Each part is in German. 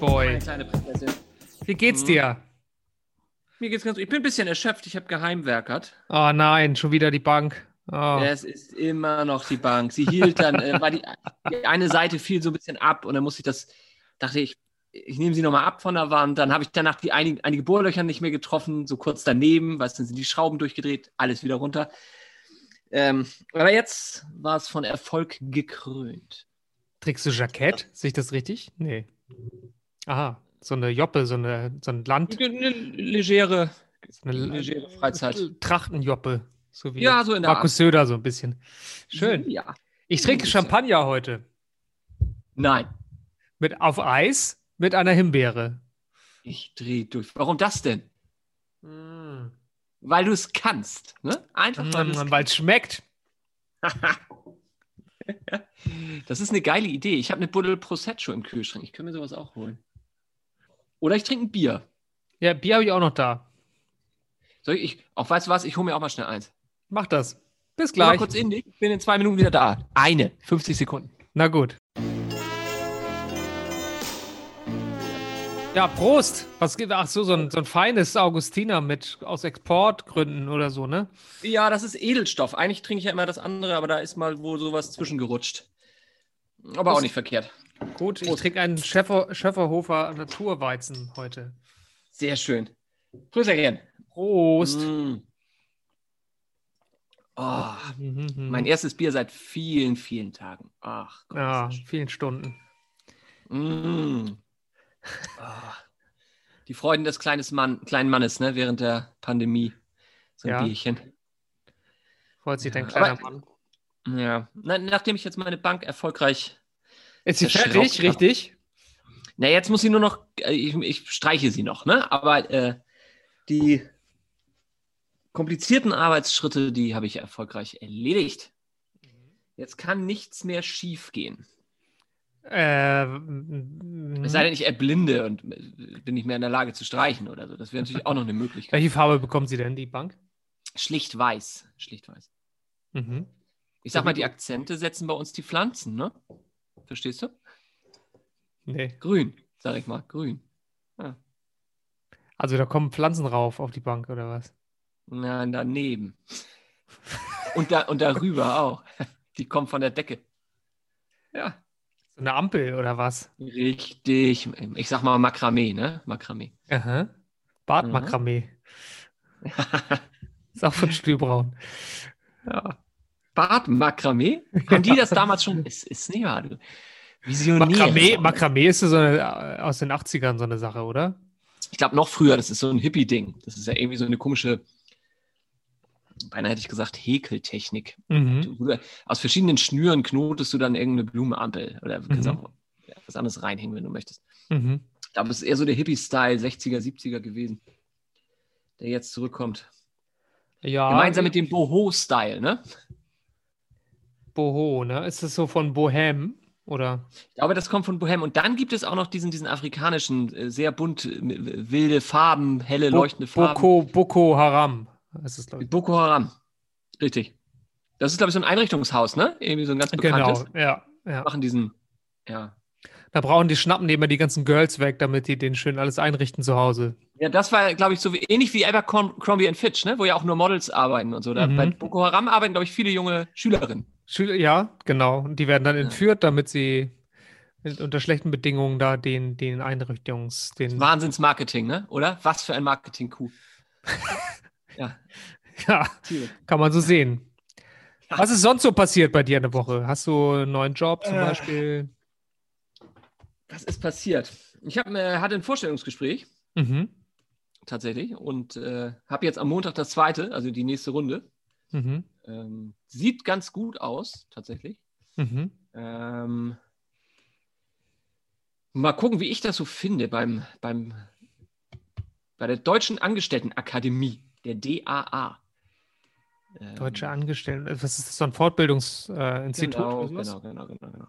Boy. Wie geht's dir? Mir geht's ganz gut. Ich bin ein bisschen erschöpft. Ich habe geheimwerkert. Oh nein, schon wieder die Bank. Oh. Es ist immer noch die Bank. Sie hielt dann, äh, war die, die eine Seite fiel so ein bisschen ab und dann musste ich das, dachte ich, ich nehme sie nochmal ab von der Wand. Dann habe ich danach die einige, einige Bohrlöcher nicht mehr getroffen, so kurz daneben, weißt du, dann sind die Schrauben durchgedreht, alles wieder runter. Ähm, aber jetzt war es von Erfolg gekrönt. Trägst du Jackett? Sehe ich das richtig? Nee. Aha, so eine Joppe, so, eine, so ein Land. Eine legere, so eine legere Freizeit. Trachtenjoppe. So wie Ja, so in der Markus Söder so ein bisschen. Schön. Ja. Ich trinke Champagner heute. Nein, Mit auf Eis mit einer Himbeere. ich drehe durch. Warum das denn? Mm. Weil du es kannst. Ne? Einfach weil du es Mm, Weil es schmeckt. Das ist eine geile Idee. Ich habe eine Buddel Prosecco im Kühlschrank. Ich könnte mir sowas auch holen. Oder ich trinke ein Bier. Ja, Bier habe ich auch noch da. Soll ich, ich auch weißt du was? Ich hole mir auch mal schnell eins. Mach das. Bis Gleich. Mal gleich. kurz in dich. Ich bin in zwei Minuten wieder da. Eine. 50 Sekunden. Na gut. Ja, Prost. Was geht? Ach so, so ein, so ein feines Augustiner mit aus Exportgründen oder so, ne? Ja, das ist Edelstoff. Eigentlich trinke ich ja immer das andere, aber da ist mal wohl sowas zwischengerutscht. Aber auch Das- nicht verkehrt. Gut, ich trinke einen Schäfer, Schäferhofer Naturweizen heute. Sehr schön. Grüße Prost. Mm. Oh, Mhm, mein erstes Bier seit vielen, vielen Tagen. Ach Gott. Ja, vielen Stunden. Mm. Ah. Die Freuden des kleines Mann, kleinen Mannes, ne, während der Pandemie. So ein Ja. Bierchen. Freut sich dein kleiner aber- Mann. Ja. Na, nachdem ich jetzt meine Bank erfolgreich. Ist sie fertig, richtig? Na, jetzt muss sie nur noch. äh, Ich, ich streiche sie noch, ne? Aber äh, die komplizierten Arbeitsschritte, die habe ich erfolgreich erledigt. Jetzt kann nichts mehr schief gehen. Äh, Es sei denn, ich erblinde und äh, bin nicht mehr in der Lage zu streichen oder so. Das wäre natürlich auch noch eine Möglichkeit. welche Farbe bekommt sie denn, die Bank? Schlicht weiß. Schlicht weiß. Mhm. Ich sag mal, die Akzente setzen bei uns die Pflanzen, ne? Verstehst du? Nee. Grün, sag ich mal. Grün. Also da kommen Pflanzen rauf auf die Bank oder was? Na, daneben. Und, da, und darüber auch. Die kommen von der Decke. Ja, So eine Ampel oder was? richtig. Ich sag mal Makramee, ne? Makramee. Aha. Bartmakramee. Ist auch von Stühlbraun. Ja. Bartmakramee? Haben die das damals schon? Ist, ist nicht wahr, du. Visionär. Makramee, Makramee ist so eine, äh, aus den 80ern so eine Sache, oder? Ich glaube noch früher, das ist so ein Hippie-Ding. Das ist ja irgendwie so eine komische, beinahe hätte ich gesagt, Häkeltechnik. Mhm. Du, aus verschiedenen Schnüren knotest du dann irgendeine Blumenampel oder kannst Mhm. auch was anderes reinhängen, wenn du möchtest. Mhm. Ich glaube, es ist eher so der Hippie-Style 60er, 70er gewesen, der jetzt zurückkommt. Ja, Gemeinsam mit dem Boho-Style, ne? Boho, ne? Ist das so von Bohem? Oder? Ich glaube, das kommt von Bohem. Und dann gibt es auch noch diesen, diesen afrikanischen, äh, sehr bunt, äh, wilde Farben, helle, Bo- leuchtende Farben. Boko, Boko Haram. Das ist, ich. Boko Haram. Richtig. Das ist, glaube ich, so ein Einrichtungshaus, ne? Irgendwie so ein ganz bekanntes. Genau, ja, ja. Machen diesen, ja. Da brauchen die schnappen die immer die ganzen Girls weg, damit die den schön alles einrichten zu Hause. Ja, das war, glaube ich, so wie, ähnlich wie Abercrombie Fitch, ne? Wo ja auch nur Models arbeiten und so. Da, Mhm. Bei Boko Haram arbeiten, glaube ich, viele junge Schülerinnen. Schüler, ja, genau. Und die werden dann entführt, damit sie unter schlechten Bedingungen da den, den Einrichtungs, den, Wahnsinnsmarketing, ne? Oder? Was für ein Marketing-Coup. ja, ja, kann man so sehen. Was ist sonst so passiert bei dir in der Woche? Hast du einen neuen Job zum Äh. Beispiel? Was ist passiert? Ich hab, äh, hatte ein Vorstellungsgespräch, Mhm. tatsächlich, und äh, habe jetzt am Montag das zweite, also die nächste Runde. Mhm. Ähm, sieht ganz gut aus, tatsächlich. Mhm. Ähm, mal gucken, wie ich das so finde beim, beim, bei der Deutschen Angestelltenakademie, der DAA. Ähm, Deutsche Angestellten. Was ist das? So ein Fortbildungsinstitut? Genau, genau, genau, genau, genau.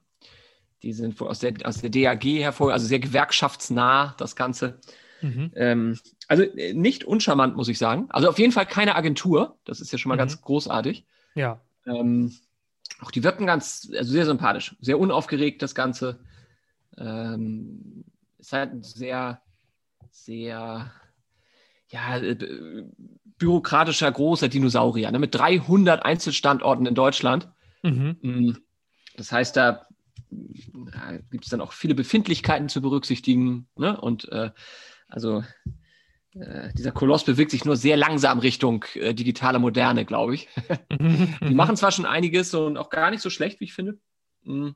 Die sind wohl aus der, aus der DAG hervor, also sehr gewerkschaftsnah, das Ganze. Mhm. Ähm, also äh, nicht uncharmant, muss ich sagen. Also auf jeden Fall keine Agentur. Das ist ja schon mal Mhm. ganz großartig. Ja. Ähm, auch die wirken ganz, also sehr sympathisch, sehr unaufgeregt, das Ganze. Ähm, ist halt ein sehr, sehr, ja, äh, bürokratischer großer Dinosaurier, ne? mit 300 Einzelstandorten in Deutschland. Mhm. Mm, das heißt, da gibt es dann auch viele Befindlichkeiten zu berücksichtigen. Ne? Und äh, also äh, dieser Koloss bewegt sich nur sehr langsam Richtung äh, digitale Moderne, glaube ich. Die machen zwar schon einiges und auch gar nicht so schlecht, wie ich finde. Mhm.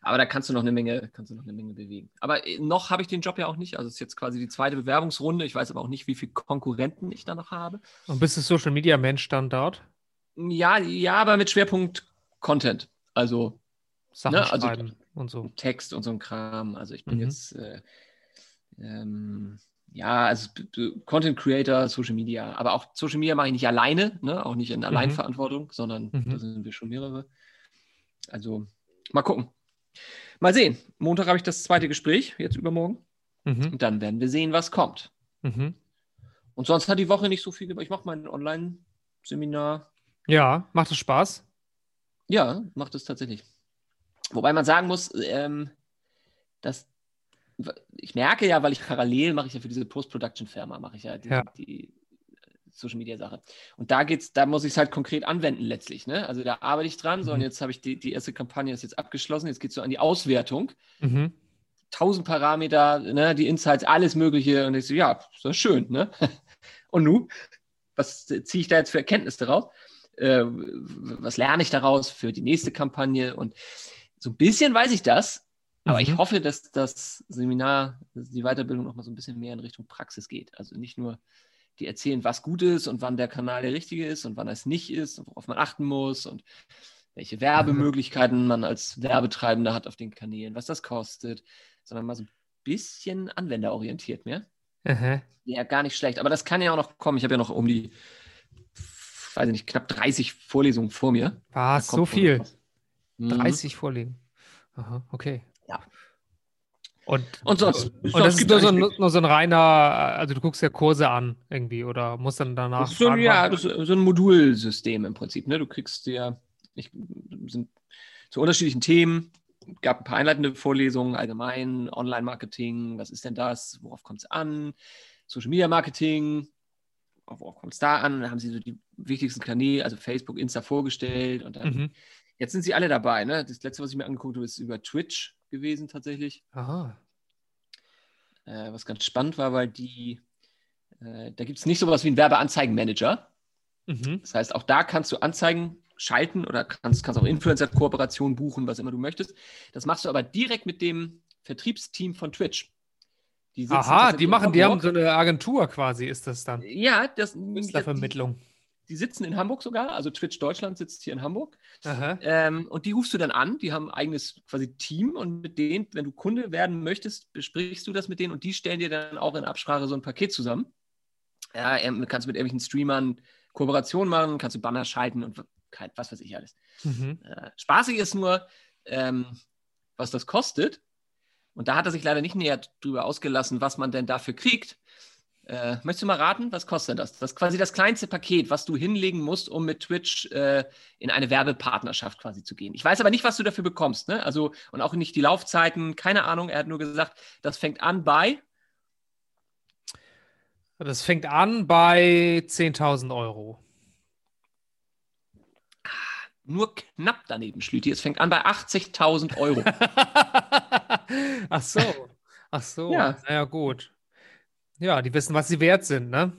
Aber da kannst du noch eine Menge, kannst du noch eine Menge bewegen. Aber äh, noch habe ich den Job ja auch nicht. Also es ist jetzt quasi die zweite Bewerbungsrunde. Ich weiß aber auch nicht, wie viele Konkurrenten ich da noch habe. Und bist du Social Media Mensch dann dort? Ja, ja, aber mit Schwerpunkt Content. Also Sachen ne, also schreiben und so. Text und so ein Kram. Also ich bin mhm. jetzt äh, ähm, ja, also Content Creator, Social Media, aber auch Social Media mache ich nicht alleine, ne? auch nicht in mhm. Alleinverantwortung, sondern mhm. da sind wir schon mehrere. Also mal gucken. Mal sehen. Montag habe ich das zweite Gespräch, jetzt übermorgen. Mhm. Und dann werden wir sehen, was kommt. Mhm. Und sonst hat die Woche nicht so viel gemacht. Ich mache mein Online-Seminar. Ja, macht es Spaß? Ja, macht es tatsächlich. Wobei man sagen muss, ähm, dass ich merke ja, weil ich parallel mache ich ja für diese Post-Production-Firma, mache ich ja die, ja. die Social Media Sache. Und da geht's, da muss ich es halt konkret anwenden letztlich. Ne? Also da arbeite ich dran, mhm. so und jetzt habe ich die, die erste Kampagne ist jetzt abgeschlossen, jetzt geht es so an die Auswertung. Mhm. Tausend Parameter, ne, die Insights, alles Mögliche. Und ich so, ja, das ist schön, ne? Und nun, was ziehe ich da jetzt für Erkenntnisse daraus? Äh, was lerne ich daraus für die nächste Kampagne? Und so ein bisschen weiß ich das, aber mhm. ich hoffe, dass das Seminar, dass die Weiterbildung noch mal so ein bisschen mehr in Richtung Praxis geht. Also nicht nur die erzählen, was gut ist und wann der Kanal der richtige ist und wann es nicht ist und worauf man achten muss und welche Werbemöglichkeiten man als Werbetreibender hat auf den Kanälen, was das kostet, sondern mal so ein bisschen anwenderorientiert mehr. Mhm. Ja, gar nicht schlecht. Aber das kann ja auch noch kommen. Ich habe ja noch um die, weiß ich nicht, knapp 30 Vorlesungen vor mir. Was, so viel? 30 mhm. Vorlesungen. Aha, okay. Ja. Und, und sonst. Und das ist nur so, ein, nur so, ein, reiner, also du guckst ja Kurse an irgendwie oder musst dann danach. Das ist so, ja, das ist so ein Modulsystem im Prinzip. Ne? Du kriegst ja, ich, sind zu unterschiedlichen Themen, gab ein paar einleitende Vorlesungen, allgemein, Online-Marketing, was ist denn das, worauf kommt es an, Social Media Marketing, worauf kommt es da an? Dann haben sie so die wichtigsten Kanäle, also Facebook, Insta vorgestellt und dann, mhm. jetzt sind sie alle dabei. Ne? Das letzte, was ich mir angeguckt habe, ist über Twitch gewesen tatsächlich. Aha. Äh, was ganz spannend war, weil die, äh, da gibt es nicht sowas wie einen Werbeanzeigenmanager. Mhm. Das heißt, auch da kannst du Anzeigen schalten oder kannst, kannst auch Influencer-Kooperationen buchen, was immer du möchtest. Das machst du aber direkt mit dem Vertriebsteam von Twitch. Die Aha, die machen, die haben so eine Agentur quasi, ist das dann? Ja, das Künstlervermittlung. Die sitzen in Hamburg sogar, also Twitch Deutschland sitzt hier in Hamburg. Ähm, und die rufst du dann an, die haben ein eigenes quasi Team und mit denen, wenn du Kunde werden möchtest, besprichst du das mit denen und die stellen dir dann auch in Absprache so ein Paket zusammen. Ja, ähm, kannst mit irgendwelchen Streamern Kooperationen machen, kannst du Banner schalten und was weiß ich alles. Mhm. Äh, spaßig ist nur, ähm, was das kostet. Und da hat er sich leider nicht näher drüber ausgelassen, was man denn dafür kriegt. Äh, möchtest du mal raten, was kostet das? Das ist quasi das kleinste Paket, was du hinlegen musst, um mit Twitch äh, in eine Werbepartnerschaft quasi zu gehen. Ich weiß aber nicht, was du dafür bekommst, ne? Also, und auch nicht die Laufzeiten, keine Ahnung. Er hat nur gesagt, das fängt an bei. Das fängt an bei 10.000 Euro. Ah, nur knapp daneben, Schlüti. Es fängt an bei 80.000 Euro. Ach so. Ach so. Ja. Naja, gut. Ja, die wissen, was sie wert sind, ne?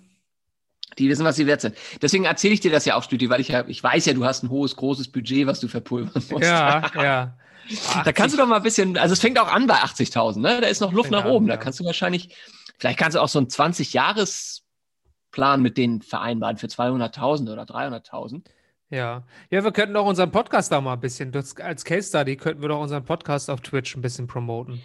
Die wissen, was sie wert sind. Deswegen erzähle ich dir das ja auch, Stüdi, weil ich ja, ich weiß ja, du hast ein hohes, großes Budget, was du verpulvern musst. Ja, ja. Da kannst du doch mal ein bisschen, also es fängt auch an bei 80.000, ne? Da ist noch Luft nach oben. Ja. Da kannst du wahrscheinlich, vielleicht kannst du auch so einen 20-Jahres-Plan mit denen vereinbaren für 200.000 oder 300.000. Ja. Ja, wir könnten auch unseren Podcast da mal ein bisschen, als Case Study könnten wir doch unseren Podcast auf Twitch ein bisschen promoten.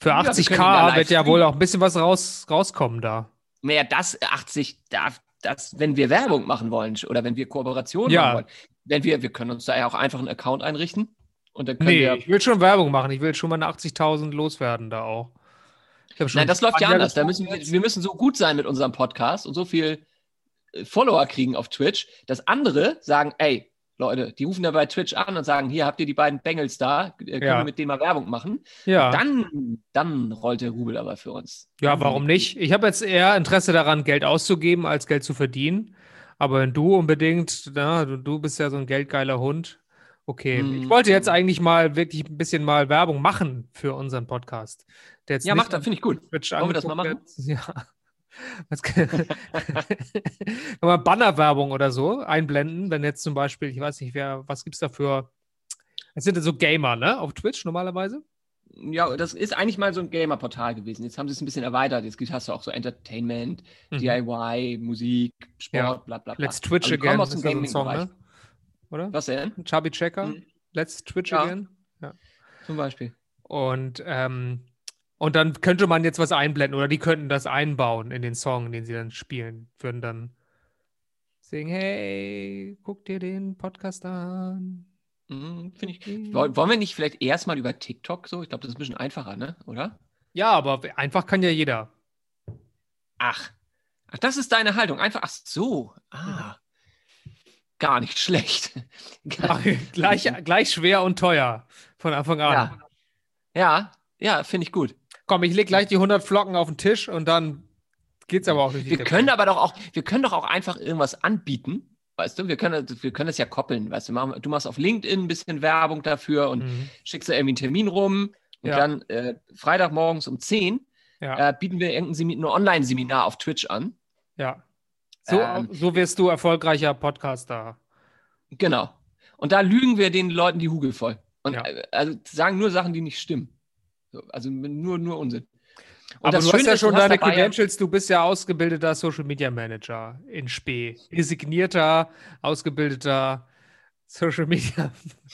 Für 80k ja, wird ja wohl auch ein bisschen was raus, rauskommen da. Naja, das 80, darf, das, wenn wir Werbung machen wollen oder wenn wir Kooperationen ja. machen wollen, wenn wir, wir können uns da ja auch einfach einen Account einrichten. Und dann können nee, wir, ich will schon Werbung machen. Ich will schon mal eine 80.000 loswerden da auch. Nein, das läuft ja anders. Da müssen wir, wir müssen so gut sein mit unserem Podcast und so viel äh, Follower kriegen auf Twitch, dass andere sagen, ey, Leute. Die rufen da bei Twitch an und sagen, hier habt ihr die beiden Bengels da, äh, können Ja. wir mit denen mal Werbung machen. Ja. Dann, dann rollt der Rubel aber für uns. Ja, warum nicht? Ich habe jetzt eher Interesse daran, Geld auszugeben, als Geld zu verdienen. Aber wenn du unbedingt, na, du, du bist ja so ein geldgeiler Hund. Okay, Hm. ich wollte jetzt eigentlich mal wirklich ein bisschen mal Werbung machen für unseren Podcast. Ja, macht das, finde ich gut. Wollen wir das mal angeguckt wird. Ja. Kann, man Bannerwerbung oder so einblenden, wenn jetzt zum Beispiel, ich weiß nicht, wer, was gibt es da für, es sind ja so Gamer, ne, auf Twitch normalerweise? Ja, das ist eigentlich mal so ein Gamer-Portal gewesen. Jetzt haben sie es ein bisschen erweitert. Jetzt hast du auch so Entertainment, Mhm. DIY, Musik, Sport, Ja. bla bla bla. Let's Twitch Also Again, aus dem da so ein Song, ne? Oder? Was denn? Chubby Checker, Mhm. Let's Twitch Ja. Again. Zum Beispiel. Und, ähm, und dann könnte man jetzt was einblenden oder die könnten das einbauen in den Song, den sie dann spielen. Würden dann singen, hey, guck dir den Podcast an. Mhm, Finde ich. Woll- Wollen wir nicht vielleicht erstmal über TikTok so? Ich glaube, das ist ein bisschen einfacher, ne? Oder? Ja, aber einfach kann ja jeder. Ach. Ach, das ist deine Haltung. Einfach, ach so. Ah. Gar nicht schlecht. Gar- gleich, gleich schwer und teuer von Anfang an. Ja. Ja, ja, finde ich gut. Komm, ich leg gleich die 100 Flocken auf den Tisch und dann geht's aber auch die Wir können aber doch auch, wir können doch auch einfach irgendwas anbieten. Weißt du, wir können, wir können das ja koppeln, weißt du, machen, du machst auf LinkedIn ein bisschen Werbung dafür und Mhm. schickst da irgendwie einen Termin rum und Ja. dann äh, Freitagmorgens um 10 Ja, äh, bieten wir irgendein Semi- ein Online-Seminar auf Twitch an. ja. So, ähm, so wirst du erfolgreicher Podcaster. Genau. Und da lügen wir den Leuten die Hugel voll. Und Ja. äh, also sagen nur Sachen, die nicht stimmen. So, also nur, nur Unsinn. Und Aber du hast ja schon deine Credentials, du bist ja ausgebildeter Social Media Manager in Spee. Designierter, ausgebildeter Social Media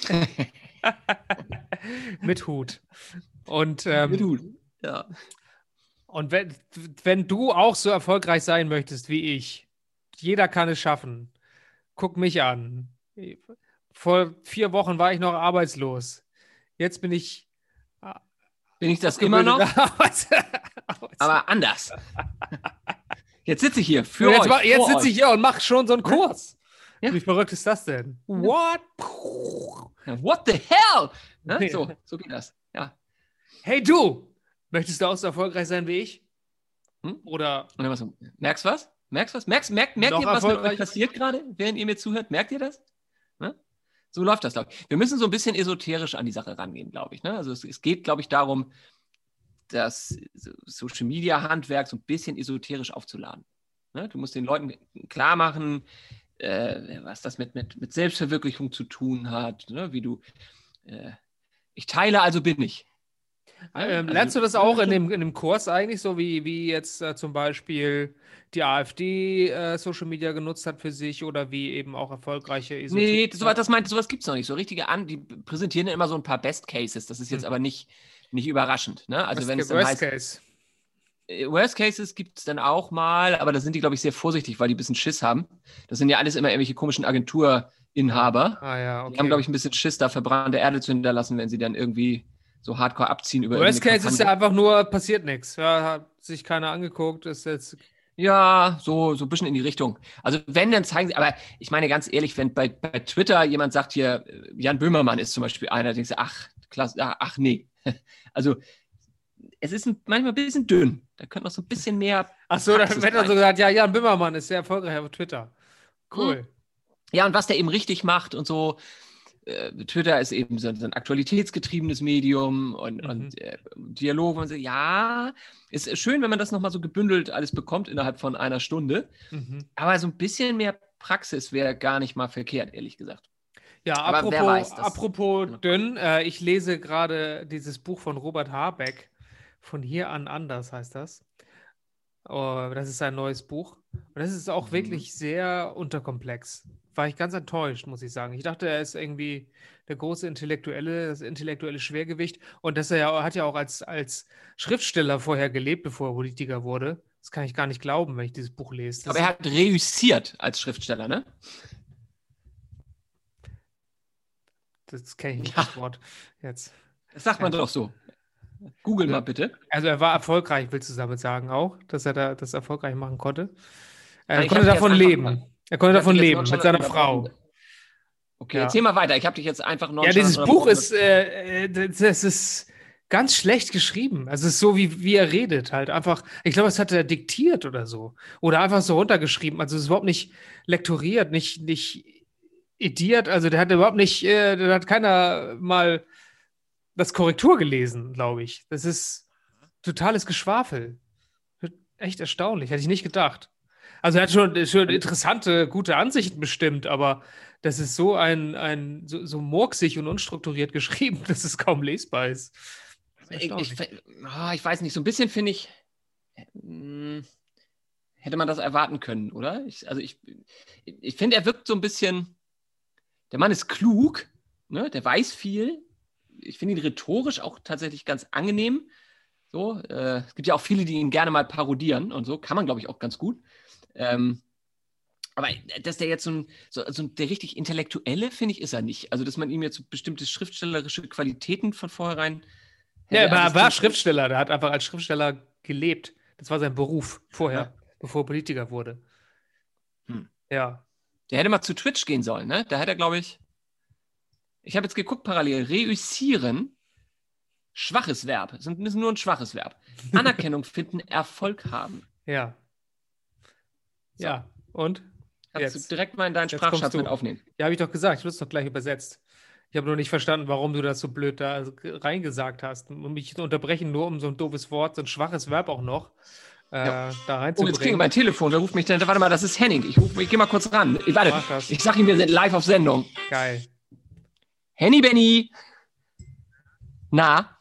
mit Hut. Und, ähm, Mit Hut. Ja. und wenn, wenn du auch so erfolgreich sein möchtest wie ich, jeder kann es schaffen. Guck mich an. Vor vier Wochen war ich noch arbeitslos. Jetzt bin ich Bin ich das immer noch? Aber anders. Jetzt sitze ich hier für jetzt euch. jetzt sitze ich hier und mache schon so einen Kurs. Ja. Wie verrückt ist das denn? What? What the hell? Ne? So, so geht das. Ja. Hey du, möchtest du auch so erfolgreich sein wie ich? Hm? Oder dann was, merkst du was? Merkst du was? Merkst, merkt merkt ihr, was mit euch passiert gerade, während ihr mir zuhört? Merkt ihr das? So läuft das, glaube ich. Wir müssen so ein bisschen esoterisch an die Sache rangehen, glaube ich. Ne? Also es, es geht, glaube ich, darum, das Social Media Handwerk so ein bisschen esoterisch aufzuladen. Ne? Du musst den Leuten klar machen, äh, was das mit, mit, mit Selbstverwirklichung zu tun hat, ne? wie du. Äh, ich teile, also bin ich. Ähm, Also- lernst du das auch in dem, in dem Kurs eigentlich, so wie, wie jetzt äh, zum Beispiel die AfD äh, Social Media genutzt hat für sich oder wie eben auch erfolgreiche Nee, Esoterik- sowas, das meint, sowas gibt es noch nicht. So richtige an, die präsentieren ja immer so ein paar Best Cases. Das ist jetzt Mhm. aber nicht, nicht überraschend. Ne? Also Worst- wenn es Worst heißt, Case. äh, Worst Cases gibt es dann auch mal, aber da sind die, glaube ich, sehr vorsichtig, weil die ein bisschen Schiss haben. Das sind ja alles immer irgendwelche komischen Agenturinhaber. Ah ja, okay. Die haben, glaube ich, ein bisschen Schiss, da verbrannte Erde zu hinterlassen, wenn sie dann irgendwie so hardcore abziehen über Worst Case ist ja einfach nur, passiert nichts. Ja, hat sich keiner angeguckt, ist jetzt Ja, so, so ein bisschen in die Richtung. Also wenn, dann zeigen sie, aber ich meine ganz ehrlich, wenn bei, bei Twitter jemand sagt hier, äh, Jan Böhmermann ist zum Beispiel einer, denkst du, ach, klasse, ach, nee. Also es ist ein, manchmal ein bisschen dünn. Da könnte noch so ein bisschen mehr. Ach so, dann Praxis wird dann so gesagt, ja, Jan Böhmermann ist sehr erfolgreich auf Twitter. Cool. Ja, und was der eben richtig macht und so. Äh, Twitter ist eben so, so ein aktualitätsgetriebenes Medium und, Mhm. und äh, Dialog. Und so, ja, ist schön, wenn man das nochmal so gebündelt alles bekommt innerhalb von einer Stunde. Mhm. Aber so ein bisschen mehr Praxis wäre gar nicht mal verkehrt, ehrlich gesagt. Ja, Aber apropos, weiß apropos dünn, äh, ich lese gerade dieses Buch von Robert Habeck, von hier an anders heißt das. Oh, das ist sein neues Buch. Und das ist auch Mhm. wirklich sehr unterkomplex. War ich ganz enttäuscht, muss ich sagen. Ich dachte, er ist irgendwie der große Intellektuelle, das intellektuelle Schwergewicht. Und dass er ja, hat ja auch als, als Schriftsteller vorher gelebt, bevor er Politiker wurde. Das kann ich gar nicht glauben, wenn ich dieses Buch lese. Das Aber er hat reüssiert als Schriftsteller, ne? das kenne ich nicht, Ja. das Wort jetzt. Das sagt man doch so. Google Ja. mal bitte. Also er war erfolgreich, willst du damit sagen auch, dass er da das erfolgreich machen konnte? Er Ja, ich konnte davon leben. mal- Er konnte davon leben mit seiner. Frau. Okay, Ja. erzähl mal weiter. Ich habe dich jetzt einfach noch. Ja, dieses Buch ist, äh, äh, das ist ganz schlecht geschrieben. Also es ist so, wie, wie er redet, halt einfach. Ich glaube, das hat er diktiert oder so. Oder einfach so runtergeschrieben. Also es ist überhaupt nicht lektoriert, nicht, nicht ediert. Also der hat überhaupt nicht, äh, da hat keiner mal das Korrektur gelesen, glaube ich. Das ist totales Geschwafel. Echt erstaunlich, hätte ich nicht gedacht. Also er hat schon, schon interessante, gute Ansichten bestimmt, aber das ist so ein, ein so, so murksig und unstrukturiert geschrieben, dass es kaum lesbar ist. Ist Ich, ich, ah, ich weiß nicht, so ein bisschen finde ich, hm, hätte man das erwarten können, oder? Ich, also ich, ich finde, er wirkt so ein bisschen, der Mann ist klug, ne? der weiß viel. Ich finde ihn rhetorisch auch tatsächlich ganz angenehm. So, äh, es gibt ja auch viele, die ihn gerne mal parodieren und so, kann man, glaube ich, auch ganz gut. Ähm, aber dass der jetzt so ein, so, so der richtig Intellektuelle, finde ich, ist er nicht. Also, dass man ihm jetzt so bestimmte schriftstellerische Qualitäten von vornherein. ja, er war attestieren- Schriftsteller, der hat einfach als Schriftsteller gelebt. Das war sein Beruf vorher, bevor er Politiker wurde. Hm. Ja. Der hätte mal zu Twitch gehen sollen, ne? Da hätte er, glaube ich. Ich habe jetzt geguckt parallel. Reüssieren, schwaches Verb. Ist ist nur ein schwaches Verb. Anerkennung finden, Erfolg haben. Ja. Ja. Und? Kannst Jetzt. du direkt mal in deinen Jetzt Sprachschatz mit aufnehmen. Ja, habe ich doch gesagt, ich habe es doch gleich übersetzt. Ich habe nur nicht verstanden, warum du das so blöd da reingesagt hast. Und mich zu unterbrechen, nur um so ein doofes Wort, so ein schwaches Verb auch noch äh, Ja. da Oh, jetzt klingelt reinzubringen. mein Telefon. Wer ruft mich denn? Warte mal, das ist Henning. Ich, ruf, ich gehe mal kurz ran. Ich, warte, ich sag ihm, wir sind live auf Sendung. Geil. Henny Benny. Na?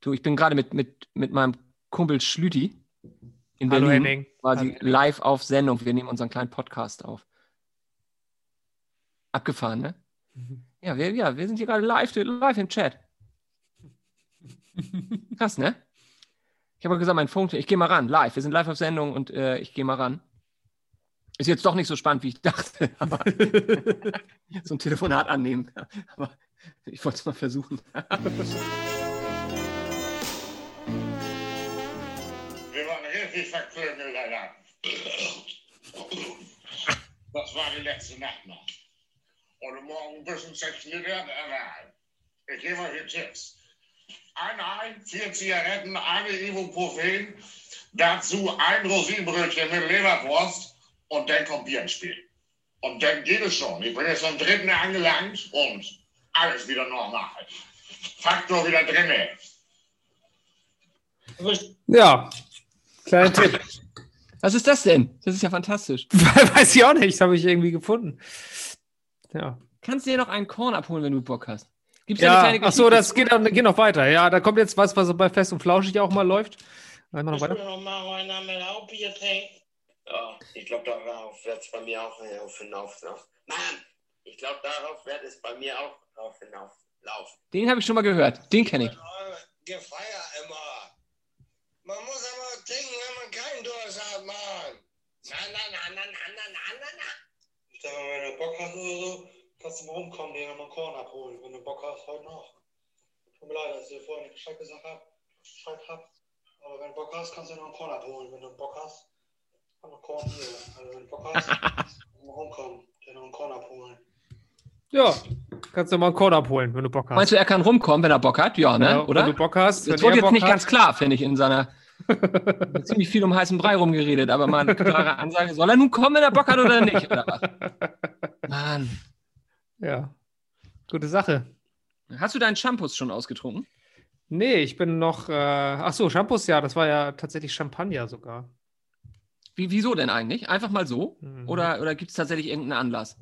Du, ich bin gerade mit, mit, mit meinem Kumpel Schlüti in Hallo Berlin. Henning. Quasi Hallo. live auf Sendung. Wir nehmen unseren kleinen Podcast auf. Abgefahren, ne? Ja, wir, ja, wir sind hier gerade live, live im Chat. Krass, ne? Ich habe gesagt, mein Funk, ich gehe mal ran, live. Wir sind live auf Sendung und äh, ich gehe mal ran. Ist jetzt doch nicht so spannend, wie ich dachte, aber so ein Telefonat annehmen. Aber ich wollte es mal versuchen. Richtig verklöngelt, Alter. Das war die letzte Nacht noch. Heute Morgen ein bisschen zerknittert, aber ich gebe euch jetzt Tipps. Ein Ei, vier Zigaretten, eine Ibuprofen, dazu ein Rosinenbrötchen mit Leberwurst und dann kommt Bier ins Spiel. Und dann geht es schon. Ich bin jetzt am dritten angelangt und alles wieder normal. Faktor wieder drinne. Ja, kleiner Tipp. Was ist das denn? Das ist ja fantastisch. Weiß ich auch nicht, das habe ich irgendwie gefunden. Ja. Kannst du dir noch einen Korn abholen, wenn du Bock hast? Gibt's Ja, eine kleine ach so, das geht, dann- geht noch weiter. Ja, da kommt jetzt was, was so bei Fest und Flauschig auch mal läuft. Noch weiter? noch mal mit Laubier trinken. Ja, ich glaube, darauf wird es bei mir auch hinauf, hinauf, hinauf. Mann, ich glaube, darauf wird es bei mir auch drauf hinauf laufen. Den habe ich schon mal gehört. Den kenne ich. Gefeier immer. Man muss aber trinken, wenn man keinen Durst hat, Mann. Na, na, na, na, na, na, na, na, na. Ich denke, wenn du Bock hast oder so, kannst du mal rumkommen, dir nochmal Korn abholen, wenn du Bock hast, heute noch. Tut mir leid, dass ich dir vorher nicht Bescheid gesagt habe. Bescheid hab. Aber wenn du Bock hast, kannst du dir noch einen Korn abholen. Wenn du Bock hast, hab noch Korn hier. Also wenn du Bock hast, mal rumkommen, dir noch einen Korn abholen. Ja, kannst du mal einen Korn abholen, wenn du Bock hast. Meinst du, er kann rumkommen, wenn er Bock hat? Ja, ne? Ja, Oder? Wenn du Bock hast. Das wurde jetzt Bock nicht hat. ganz klar, finde ich, in seiner. ziemlich viel um heißen Brei rumgeredet, aber mal eine klare Ansage. Soll er nun kommen, wenn er Bock hat oder nicht? Oder was? Mann. Ja, gute Sache. Hast du deinen Shampoos schon ausgetrunken? Nee, ich bin noch. Äh, ach so, Shampoos, ja, das war ja tatsächlich Champagner sogar. Wie, wieso denn eigentlich? Einfach mal so? Mhm. Oder, oder gibt es tatsächlich irgendeinen Anlass?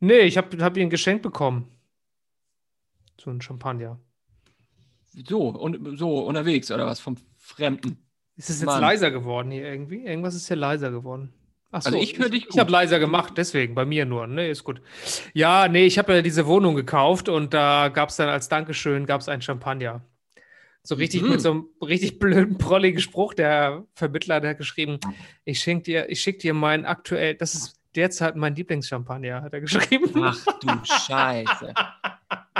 Nee, ich habe hab ihn geschenkt bekommen. So ein Champagner. So, und, so unterwegs oder was? Vom Fremden. Ist es jetzt Mann. leiser geworden hier irgendwie? Irgendwas ist hier leiser geworden. Ach so, Also ich höre dich Ich habe gut. leiser gemacht, deswegen, bei mir nur. Nee, ist gut. Ja, nee, ich habe ja diese Wohnung gekauft und da gab es dann als Dankeschön gab's einen Champagner. So richtig Mhm. mit so einem richtig blöden, prolligen Spruch. Der Vermittler der hat geschrieben, ich schenk dir, ich schick dir meinen aktuell, das ist derzeit mein Lieblingschampagner, hat er geschrieben. Ach du Scheiße.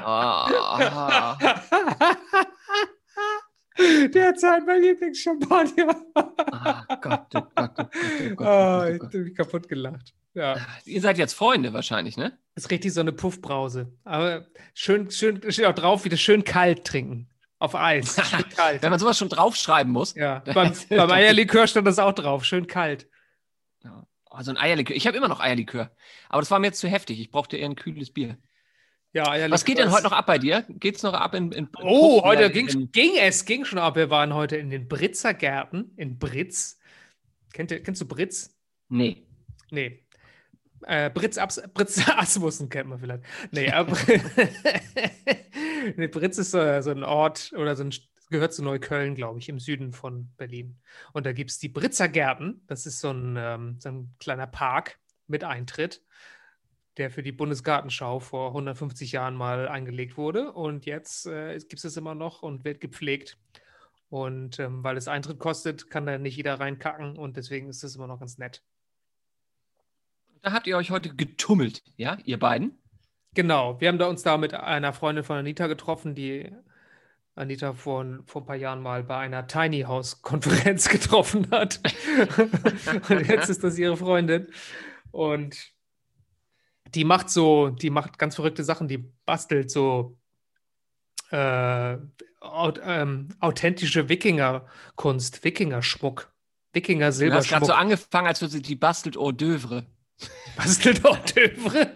Oh. Derzeit mein Lieblingschampagner. Ah, Gott, oh Gott, oh Gott, oh Gott, Ah, oh ich Gott. hab mich kaputt gelacht. Ja, Ihr seid jetzt Freunde wahrscheinlich, ne? ist richtig so eine Puffbrause. Aber schön, schön, steht auch drauf, wieder schön kalt trinken. Auf Eis. Kalt. Wenn man sowas schon draufschreiben muss. Ja, beim, beim Eierlikör stand das auch drauf. Schön kalt. Also ein Eierlikör. Ich habe immer noch Eierlikör. Aber das war mir jetzt zu heftig. Ich brauchte eher ein kühles Bier. Ja, Eierlikör Was geht denn heute noch ab bei dir? Geht's noch ab in. in Oh, Puff- heute in- ging, in- ging es, ging schon ab. Wir waren heute in den Britzer Gärten in Britz. Kennt ihr, kennst du Britz? Nee. Nee. Äh, Britz, Abs Britz Asmussen kennt man vielleicht. Nee, aber nee, Britz ist so, so ein Ort oder so ein, gehört zu Neukölln, glaube ich, im Süden von Berlin. Und da gibt es die Britzer Gärten. Das ist so ein, ähm, so ein kleiner Park mit Eintritt, der für die Bundesgartenschau vor 150 Jahren mal eingelegt wurde. Und jetzt äh, gibt es es immer noch und wird gepflegt. Und ähm, weil es Eintritt kostet, kann da nicht jeder reinkacken und deswegen ist das immer noch ganz nett. Da habt ihr euch heute getummelt, ja, ihr beiden? Genau, wir haben da uns da mit einer Freundin von Anita getroffen, die Anita vor, vor ein paar Jahren mal bei einer Tiny House Konferenz getroffen hat. Und jetzt ist das ihre Freundin. Und die macht so, die macht ganz verrückte Sachen, die bastelt so äh, aut ähm, authentische Wikinger-Kunst, Wikinger-Schmuck, Du hast gerade so angefangen, als würde sie die bastelt Hors d'oeuvre. bastelt auch Dövre.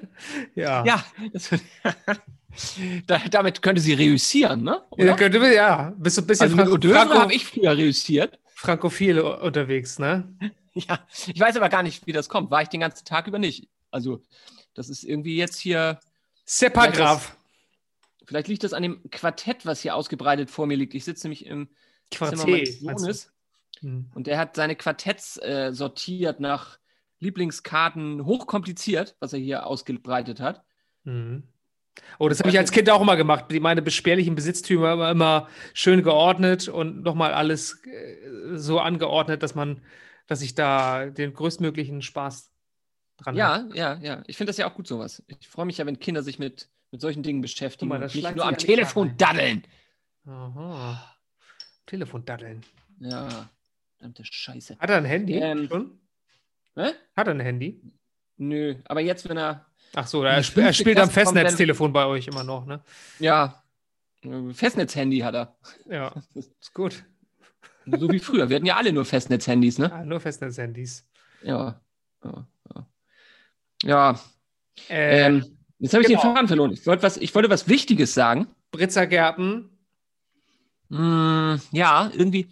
Ja. Ja, da, damit könnte sie reüssieren, ne? Ja, Oder? könnte, ja, bist du ein bisschen also Hors d'oeuvre Franco habe ich früher reüssiert. frankophil unterwegs, ne? Ja, ich weiß aber gar nicht, wie das kommt. War ich den ganzen Tag über nicht. Also, das ist irgendwie jetzt hier. Sepagraph. Vielleicht liegt das an dem Quartett, was hier ausgebreitet vor mir liegt. Ich sitze nämlich im Zimmer Quartett. meines meinst du? Sohnes Hm. und der hat seine Quartetts äh, sortiert nach Lieblingskarten, hochkompliziert, was er hier ausgebreitet hat. Mhm. Oh, das habe ich als Kind auch immer gemacht. Meine beschwerlichen Besitztümer immer, immer schön geordnet und nochmal alles äh, so angeordnet, dass man, dass ich da den größtmöglichen Spaß dran. Ja, ja, ja. Ich finde das ja auch gut, sowas. Ich freue mich ja, wenn Kinder sich mit, mit solchen Dingen beschäftigen mal, und nicht nur am Telefon daddeln. Aha. Telefon daddeln. Ja, verdammte Scheiße. Hat er ein Handy Ähm, schon? Hä? Hat er ein Handy? Nö, aber jetzt, wenn er, Ach so, er, sp er spielt am Festnetztelefon bei euch immer noch, ne? ja, Festnetzhandy hat er. Ja, ist gut. So wie früher. Wir hatten ja alle nur Festnetzhandys, ne? Ah, nur Festnetzhandys. Ja. Ja, ja. Äh, ähm, jetzt habe ich genau. den Faden verloren. Ich wollte was, ich wollte was Wichtiges sagen. Britzer Gärten. Mm, ja, irgendwie.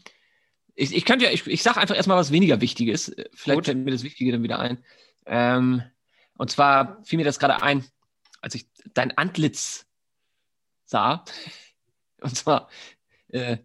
Ich, ich könnte ja, ich, ich sage einfach erstmal was weniger Wichtiges. Äh, Vielleicht Gut. fällt mir das Wichtige dann wieder ein. Ähm, und zwar fiel mir das gerade ein, als ich dein Antlitz sah. Und zwar, äh,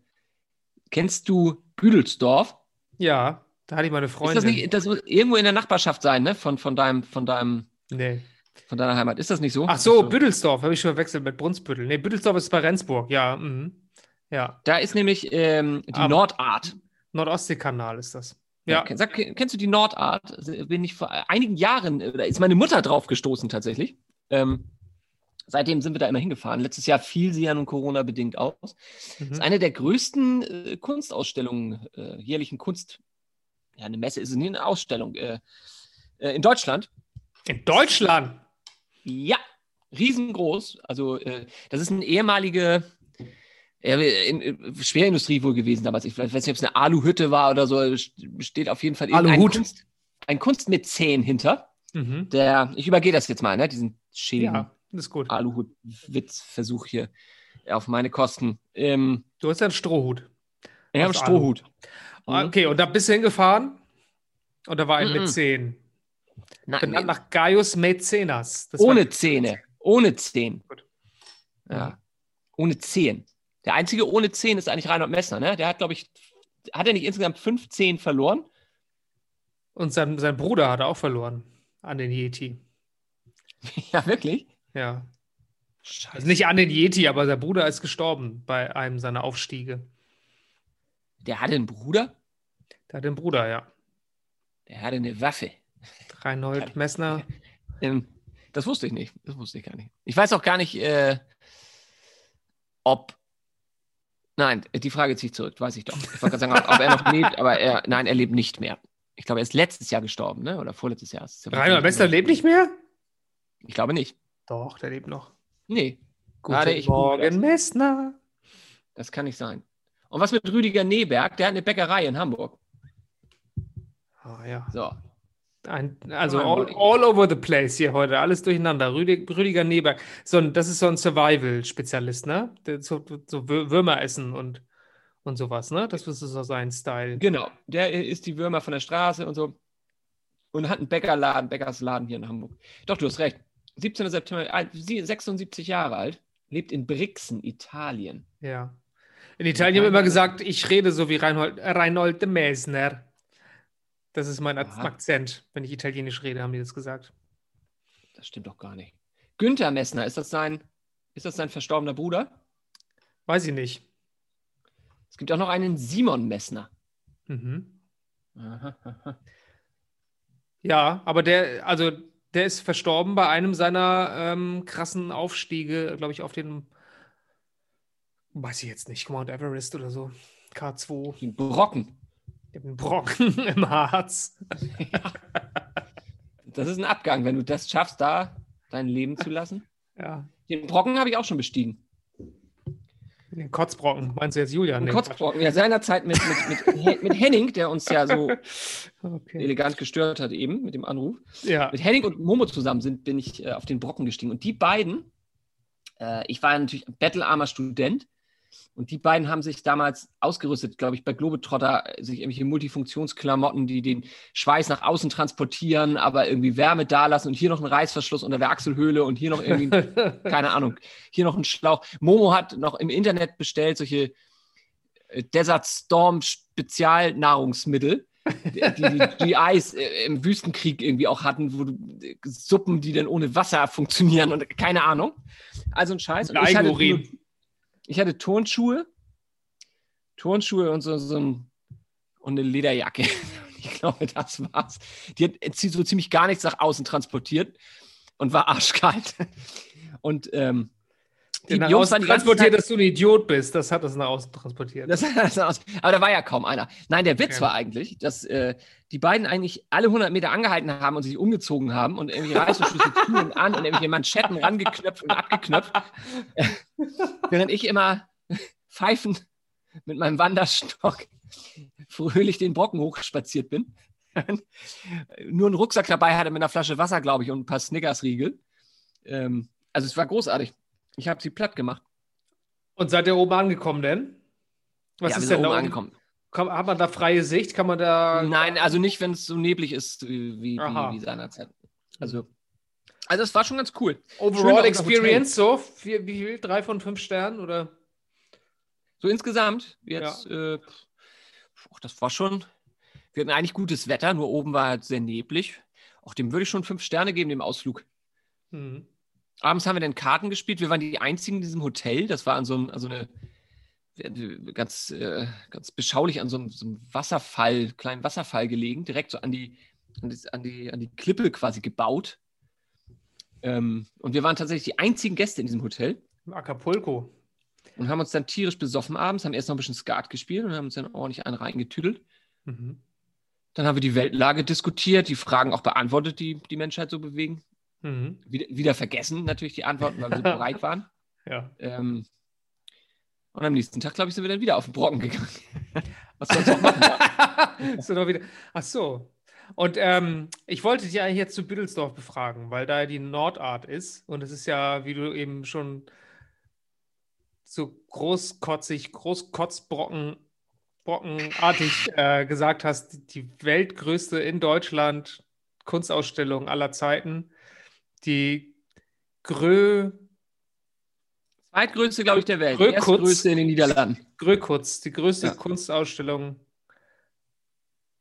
kennst du Büdelsdorf? Ja, da hatte ich meine Ist Freundin. das nicht, das muss irgendwo in der Nachbarschaft sein, ne? Von, von deinem, von deinem, nee. von deiner Heimat. Ist das nicht so? Ach so, Büdelsdorf, habe ich schon verwechselt mit Brunsbüttel. Nee, Büdelsdorf ist bei Rendsburg, ja. Mhm. Ja, Da ist nämlich ähm, die Aber- Nordart. Nordostseekanal ist das. Ja, Kenn- Sag, kennst du die Nordart? Bin ich vor einigen Jahren, äh, da ist meine Mutter drauf gestoßen tatsächlich. Ähm, seitdem sind wir da immer hingefahren. Letztes Jahr fiel sie ja nun Corona-bedingt aus. Das ist mhm. eine der größten äh, Kunstausstellungen, äh, jährlichen Kunst. Ja, eine Messe ist es nicht, eine Ausstellung. Äh, äh, in Deutschland. in Deutschland. Ja, riesengroß. Also, äh, das ist eine ehemalige äh, in, in, Schwerindustrie wohl gewesen damals. Ich weiß nicht, ob es eine Aluhütte war oder so. Steht auf jeden Fall Aluhut. Kunst, ein Kunstmäzen hinter. Mhm. Der, ich übergehe das jetzt mal, ne? diesen schädigen Ja, ist gut. Aluhut-Witz-Versuch hier auf meine Kosten. Ähm, Du hast ja einen Strohhut. Ich habe einen Strohhut. Ah, Mhm. Okay, und da bist du hingefahren und da war ein Mhm. Mäzen. Nein, Benannt nach Gaius Mäzenas. Das ohne Zähne. Ohne Zehen. Gut. Ja. Ohne Zehen. Der einzige ohne Zehen ist eigentlich Reinhold Messner, ne? Der hat, glaube ich, hat er nicht insgesamt fünf Zehen verloren? Und sein, sein Bruder hat er auch verloren an den Yeti. ja, wirklich? Ja. Also nicht an den Yeti, aber sein Bruder ist gestorben bei einem seiner Aufstiege. Der hatte einen Bruder? Der hat den Bruder, ja. Der hatte eine Waffe. Reinhold Messner. Ähm, das wusste ich nicht. Das wusste ich gar nicht. Ich weiß auch gar nicht, äh, ob Nein, die Frage ziehe ich zurück, weiß ich doch. Ich wollte gerade sagen, ob er noch lebt, aber er, nein, er lebt nicht mehr. Ich glaube, er ist letztes Jahr gestorben, ne? Oder vorletztes Jahr. Reinhold Messner lebt nicht mehr? Ich glaube nicht. Doch, der lebt noch. Nee, Guten Morgen, Messner. das kann nicht sein. Und was mit Rüdiger Neberg? Der hat eine Bäckerei in Hamburg. Ah, ja. So. Ein, also all, all over the place hier heute, alles durcheinander. Rüdig, Rüdiger Neberg. So, ein- das ist so ein Survival-Spezialist, ne? Der, so, so Wür- Würmer essen und, und sowas, ne? Das ist so sein Style. Genau. Der isst die Würmer von der Straße und so. Und hat einen Bäckerladen, Bäckersladen hier in Hamburg. Doch, du hast recht. 17. September, alt- sie- 76 Jahre alt, lebt in Brixen, Italien. Ja. In Italien haben immer gesagt, ich rede so wie Reinhold, Reinhold de Messner. Das ist mein Aha. Akzent. Wenn ich Italienisch rede, haben die das gesagt. Das stimmt doch gar nicht. Günther Messner, ist das sein, ist das sein verstorbener Bruder? Weiß ich nicht. Es gibt auch noch einen Simon Messner. Mhm. Aha, aha. Ja, aber der, also der ist verstorben bei einem seiner ähm, krassen Aufstiege, glaube ich, auf den, weiß ich jetzt nicht, Mount Everest oder so. K2, Den Brocken. den Brocken im Harz. Das ist ein Abgang, wenn du das schaffst, da dein Leben zu lassen. Ja, Den Brocken habe ich auch schon bestiegen. den Kotzbrocken. Meinst du jetzt Julian? Den Kotzbrocken. Ja, seinerzeit mit, mit, mit, mit Henning, der uns ja so. Okay. elegant gestört hat eben mit dem Anruf. Ja. Mit Henning und Momo zusammen sind, bin ich äh, auf den Brocken gestiegen. Und die beiden, äh, ich war ja natürlich ein bettelarmer Student, und die beiden haben sich damals ausgerüstet, glaube ich, bei Globetrotter, äh, sich irgendwelche Multifunktionsklamotten, die den Schweiß nach außen transportieren, aber irgendwie Wärme dalassen und hier noch ein Reißverschluss unter der Achselhöhle und hier noch irgendwie, keine Ahnung, hier noch ein Schlauch. Momo hat noch im Internet bestellt solche äh, Desert Storm Spezialnahrungsmittel die die GIs äh, im Wüstenkrieg irgendwie auch hatten, wo du Suppen, die dann ohne Wasser funktionieren und keine Ahnung. Also ein Scheiß. Und Eigenurin. Ich hatte Turnschuhe, Turnschuhe und so, so ein, und eine Lederjacke. Ich glaube, das war's. Die hat äh, so ziemlich gar nichts nach außen transportiert und war arschkalt. Und ähm, Den nach Jungs außen die transportiert, dass du ein Idiot bist. Das hat das nach außen transportiert. Das, das aus. Aber da war ja kaum einer. Nein, der Witz Okay. war eigentlich, dass äh, die beiden eigentlich alle 100 Meter angehalten haben und sich umgezogen haben und irgendwie Reißverschlüsse zu und an und irgendwelche Manschetten rangeknöpft und abgeknöpft. Äh, während ich immer pfeifend mit meinem Wanderstock fröhlich den Brocken hochspaziert bin. Nur einen Rucksack dabei hatte mit einer Flasche Wasser, glaube ich, und ein paar Snickers-Riegel. Ähm, also es war großartig. Ich habe sie platt gemacht. Und seid ihr oben angekommen denn? Was ja, ist denn oben da oben? angekommen. Kann, hat man da freie Sicht? Kann man da. Nein, also nicht, wenn es so neblig ist wie, wie, Aha. wie seinerzeit. Also, also es war schon ganz cool. Schön Overall unser Experience so? Wie, wie viel? Drei von fünf Sternen? Oder? So insgesamt, jetzt, äh, ach, das war schon, wir hatten eigentlich gutes Wetter, nur oben war halt sehr neblig. Auch dem würde ich schon fünf Sterne geben, dem Ausflug. Hm. Abends haben wir dann Karten gespielt. Wir waren die einzigen in diesem Hotel. Das war an so, einem, an so eine ganz, äh, ganz beschaulich an so einem, so einem Wasserfall, kleinen Wasserfall gelegen, direkt so an die, an die, an die, an die Klippe quasi gebaut. Ähm, und wir waren tatsächlich die einzigen Gäste in diesem Hotel Acapulco. und haben uns dann tierisch besoffen abends, haben erst noch ein bisschen Skat gespielt und haben uns dann ordentlich einen reingetüdelt. Mhm. Dann haben wir die Weltlage diskutiert, die Fragen auch beantwortet, die die Menschheit so bewegen. Mhm. Wieder, wieder vergessen natürlich die Antworten, weil wir so bereit waren. Ja. Ähm, und am nächsten Tag, glaube ich, sind wir dann wieder auf den Brocken gegangen. Was soll ich auch machen? so noch wieder. Ach so. Und ähm, ich wollte dich eigentlich jetzt zu Büdelsdorf befragen, weil da ja die Nordart ist. Und es ist ja, wie du eben schon so großkotzig, großkotzbrocken brockenartig äh, gesagt hast, die weltgrößte in Deutschland Kunstausstellung aller Zeiten. Die Grö, Zweitgrößte, glaube ich, der Welt. Erstgrößte in den Niederlanden. Grökutz, die größte Ja. Kunstausstellung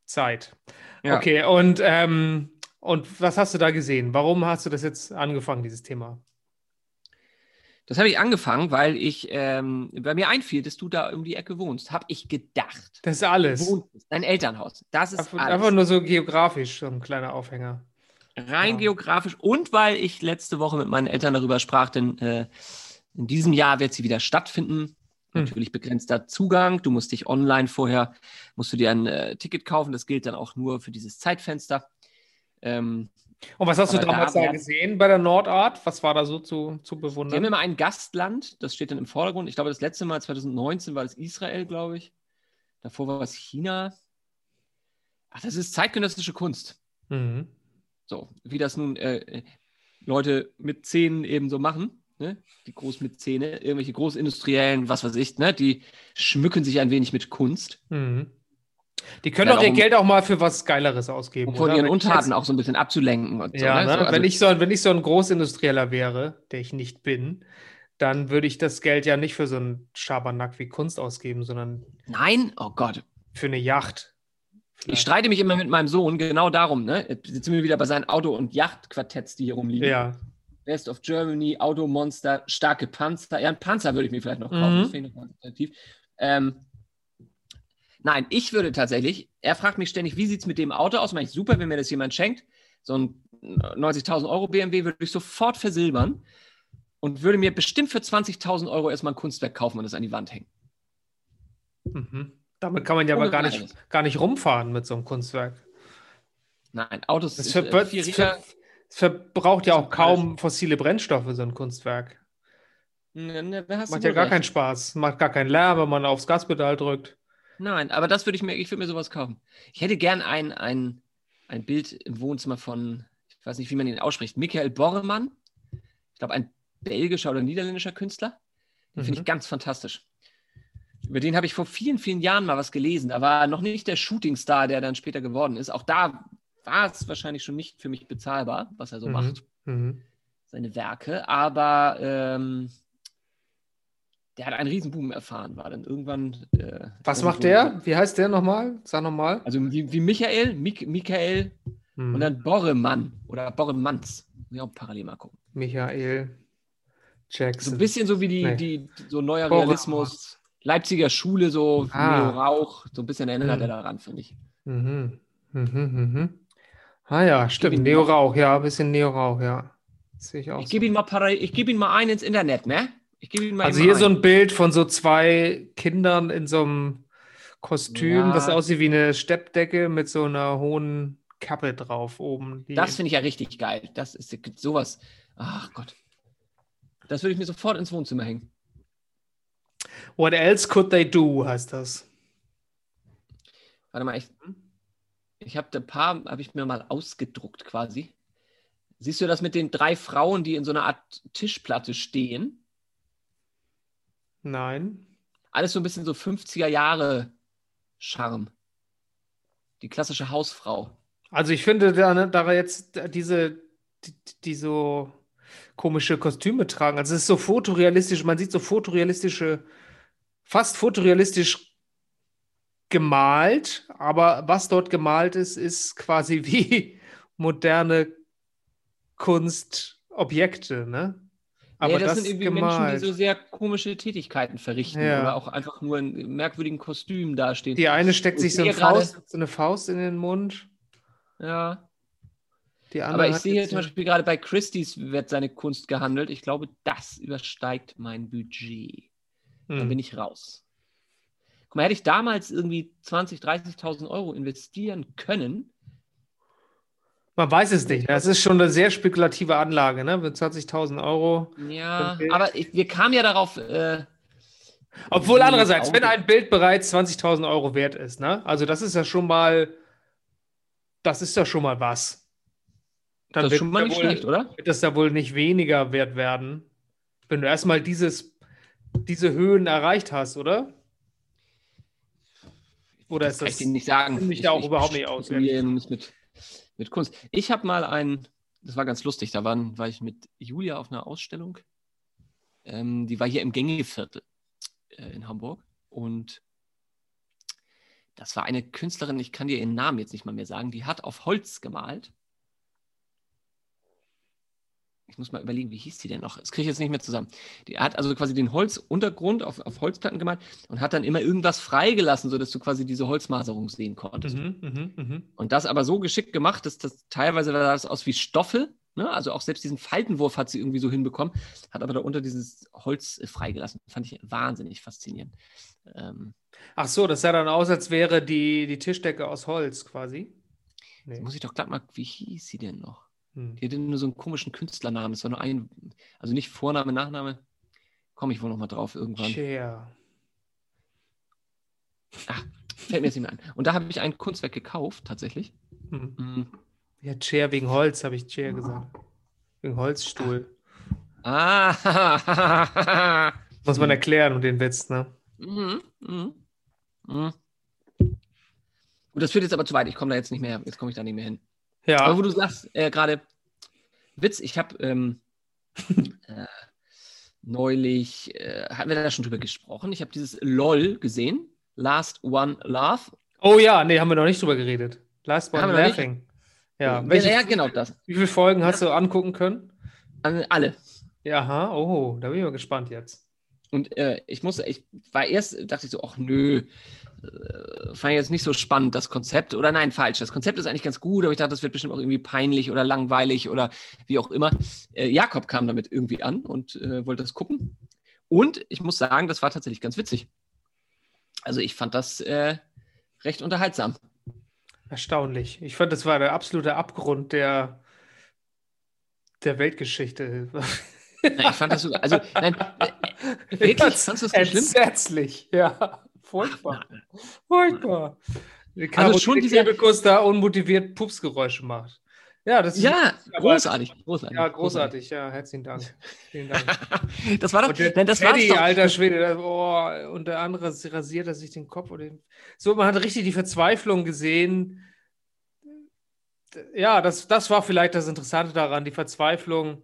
Zeit. Ja. Okay, und, ähm, und was hast du da gesehen? Warum hast du das jetzt angefangen, dieses Thema? Das habe ich angefangen, weil ich ähm, bei mir einfiel, dass du da um die Ecke wohnst. Habe ich gedacht. Das ist alles. Dein Elternhaus. Das ist Einfach, alles. einfach nur so geografisch, so ein kleiner Aufhänger. Rein Ja. geografisch und weil ich letzte Woche mit meinen Eltern darüber sprach, denn äh, in diesem Jahr wird sie wieder stattfinden. Hm. Natürlich begrenzter Zugang. Du musst dich online vorher, musst du dir ein äh, Ticket kaufen. Das gilt dann auch nur für dieses Zeitfenster. Ähm, Und was hast du da damals da, werden- gesehen bei der Nordart? Was war da so zu, zu die haben bewundern? immer ein Gastland, das steht dann im Vordergrund. Ich glaube, das letzte Mal 2019 war es Israel, glaube ich. Davor war es China. Ach, das ist zeitgenössische Kunst. Mhm. So, wie das nun äh, äh, Leute mit Zähnen eben so machen, ne? die groß mit Zähne, irgendwelche Großindustriellen, was weiß ich, ne? die schmücken sich ein wenig mit Kunst, Mhm. Die können doch ihr Geld auch mal für was Geileres ausgeben. um von ihren Untaten auch so ein bisschen abzulenken. Und so, Ja, ne? ne? so, also, wenn, ich so, wenn ich so ein Großindustrieller wäre, der ich nicht bin, dann würde ich das Geld ja nicht für so einen Schabernack wie Kunst ausgeben, sondern nein, oh Gott. für eine Yacht. Ich streite mich immer mit meinem Sohn genau darum. Ne? Jetzt sind wir wieder bei seinen Auto- und Yachtquartetts, die hier rumliegen. Ja. Best of Germany, Automonster, starke Panzer. Ja, einen Panzer würde ich mir vielleicht noch kaufen. Mhm. Das finde ich noch ganz attraktiv. Ähm, nein, ich würde tatsächlich, er fragt mich ständig, wie sieht es mit dem Auto aus? Mach ich super, wenn mir das jemand schenkt. So ein 90.000 Euro BMW würde ich sofort versilbern und würde mir bestimmt für 20.000 Euro erstmal ein Kunstwerk kaufen und das an die Wand hängen. Mhm. Damit kann man ja aber gar nicht, gar nicht rumfahren mit so einem Kunstwerk. Nein, Autos Das, ist, ver äh, Vierräder- ver verbraucht ja auch kaum fossile Brennstoffe, so ein Kunstwerk. Ne, ne, Macht ja gar recht. keinen Spaß. Macht gar keinen Lärm, wenn man aufs Gaspedal drückt. Nein, aber das würde ich mir, ich würde mir sowas kaufen. Ich hätte gern ein, ein, ein Bild im Wohnzimmer von, ich weiß nicht, wie man ihn ausspricht, Michael Borremann. Ich glaube, ein belgischer oder niederländischer Künstler. Den finde Mhm. ich ganz fantastisch. Über den habe ich vor vielen, vielen Jahren mal was gelesen. Da war er noch nicht der Shootingstar, der dann später geworden ist. Auch da war es wahrscheinlich schon nicht für mich bezahlbar, was er so Mhm. macht, Mhm. seine Werke. Aber ähm, der hat einen Riesenboom erfahren, war dann irgendwann. Äh, Was macht der? Wie heißt der nochmal? Sag nochmal. Also wie, wie Michael, Mik Michael Mhm. und dann Borremann oder Borremanns. Muss ich auch parallel mal gucken. Michael So Jackson. ein bisschen so wie die, Nee. die so neuer Borremann. Leipziger Schule, so Ah. Neo Rauch, so ein bisschen erinnert Mhm. er daran, finde ich. Mhm. Mhm, mhm. Ah ja, stimmt. ihm Neo noch- Rauch, ja, ein bisschen Neo Rauch, ja. Sehe ich auch. Ich so. gebe ihn mal ich gebe ihn mal ein ins Internet, ne? Ich gebe ihn mal Also hier so ein. ein Bild von so zwei Kindern in so einem Kostüm, Ja. das aussieht wie eine Steppdecke mit so einer hohen Kappe drauf oben. Das finde ich ja richtig geil. Das ist sowas. Ach Gott. Das würde ich mir sofort ins Wohnzimmer hängen. What else could they do, heißt das. Warte mal, ich, ich habe ein paar, habe ich mir mal ausgedruckt quasi. Siehst du das mit den drei Frauen, die in so einer Art Tischplatte stehen? Nein. Alles so ein bisschen so 50er Jahre Charme. Die klassische Hausfrau. Also ich finde, da, ne, da jetzt diese, die, die so komische Kostüme tragen, also es ist so fotorealistisch, man sieht so fotorealistische, fast fotorealistisch gemalt, aber was dort gemalt ist, ist quasi wie moderne Kunstobjekte, ne? Aber ja, das, das sind irgendwie gemalt. Menschen, die so sehr komische Tätigkeiten verrichten Ja. oder auch einfach nur in merkwürdigen Kostümen dastehen. Die eine steckt Ich sich so, gerade- Faust, so eine Faust in den Mund, Ja. Aber ich sehe hier zum Beispiel gerade bei Christie's wird seine Kunst gehandelt. Ich glaube, das übersteigt mein Budget. Dann Hm. bin ich raus. Guck mal, hätte ich damals irgendwie 20.000, 30.000 Euro investieren können, Man weiß es nicht. Das ist schon eine sehr spekulative Anlage, ne? Mit 20.000 Euro. ja, aber ich, wir kamen ja darauf, äh, Obwohl andererseits, wenn ein Bild bereits 20.000 Euro wert ist, ne? Also das ist ja schon mal, das ist ja schon mal was. Dann das ist wird schon mal nicht wohl, schlecht, oder? wird das ja wohl nicht weniger wert werden, wenn du erstmal dieses, diese Höhen erreicht hast, oder? Oder ist kann das, ich dir nicht sagen. mich da auch überhaupt nicht aus, Mit, mit Kunst. Ich habe mal ein, das war ganz lustig, da waren, war ich mit Julia auf einer Ausstellung. Ähm, die war hier im Gängeviertel äh, in Hamburg. Und das war eine Künstlerin, ich kann dir ihren Namen jetzt nicht mal mehr sagen, die hat auf Holz gemalt. Ich muss mal überlegen, wie hieß die denn noch? Das kriege ich jetzt nicht mehr zusammen. Die hat also quasi den Holzuntergrund auf, auf Holzplatten gemalt und hat dann immer irgendwas freigelassen, sodass du quasi diese Holzmaserung sehen konntest. Mhm, mhm, mhm. Und das aber so geschickt gemacht, dass das teilweise sah das aus wie Stoffe Ne? Also auch selbst diesen Faltenwurf hat sie irgendwie so hinbekommen, hat aber darunter dieses Holz äh, freigelassen. Fand ich wahnsinnig faszinierend. Ähm, Ach so, das sah dann aus, als wäre die, die Tischdecke aus Holz quasi. jetzt muss ich doch glatt mal, wie hieß sie denn noch? Hm. Die hatte nur so einen komischen Künstlernamen. Es war nur ein, also nicht Vorname, Nachname. Komme ich wohl noch mal drauf irgendwann. Chair. Fällt mir jetzt nicht mehr ein. Und da habe ich ein Kunstwerk gekauft, tatsächlich. Hm. Mhm. Ja, Chair wegen Holz, habe ich Chair gesagt. Wegen Holzstuhl. Ah, Muss man erklären um den Witz, ne? Mhm, mhm, mhm. Gut, das führt jetzt aber zu weit. Ich komme da jetzt nicht mehr, jetzt komme ich da nicht mehr hin. Ja. Aber wo du sagst, äh, gerade Witz, ich habe ähm, äh, neulich, äh, hatten wir da schon drüber gesprochen, ich habe dieses LOL gesehen, Last One Laugh. Oh ja, nee, haben wir noch nicht drüber geredet. Last One? Laughing. Ja, ja, welche, ja, genau das. wie viele Folgen hast du angucken können? Alle. Ja, aha, oh, da bin ich mal gespannt jetzt. Und äh, ich muss, ich war erst, dachte ich so, ach nö, fand ich jetzt nicht so spannend, das Konzept. Oder nein, falsch. Das Konzept ist eigentlich ganz gut, aber ich dachte, das wird bestimmt auch irgendwie peinlich oder langweilig oder wie auch immer. Äh, Jakob kam damit irgendwie an und äh, wollte das gucken. Und ich muss sagen, das war tatsächlich ganz witzig. Also ich fand das äh, recht unterhaltsam. Erstaunlich. Ich fand, das war der absolute Abgrund der, der Weltgeschichte. Ja, ich fand das sogar, also nein, äh, wirklich, fandst du das so schlimm? Entsetzlich, ja. Furchtbar. Furchtbar. Also schon dieser- Kebekus da unmotiviert Pupsgeräusche macht. Ja, das ist Ja, aber- großartig, großartig. Ja, großartig. Ja, herzlichen Dank. Vielen Dank. Das war doch, Und der nein, das Teddy, doch. alter Schwede, das, oh, und der andere rasiert er sich den Kopf. Und den, so, man hat richtig die Verzweiflung gesehen. Ja, das, das war vielleicht das Interessante daran, die Verzweiflung.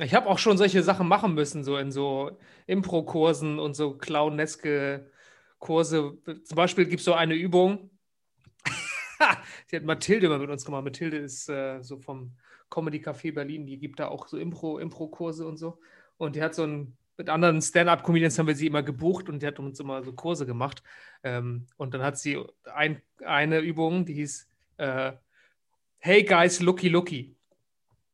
Ich habe auch schon solche Sachen machen müssen, so in so Impro-Kursen und so clowneske Kurse. Zum Beispiel gibt es so eine Übung. Die hat Mathilde mal mit uns gemacht. Mathilde ist äh, so vom Comedy Café Berlin, die gibt da auch so Impro, Impro-Kurse und so. Und die hat so ein, mit anderen Stand-up-Comedians haben wir sie immer gebucht und die hat uns immer so Kurse gemacht. Ähm, und dann hat sie ein, eine Übung, die hieß äh, Hey guys, looky looky.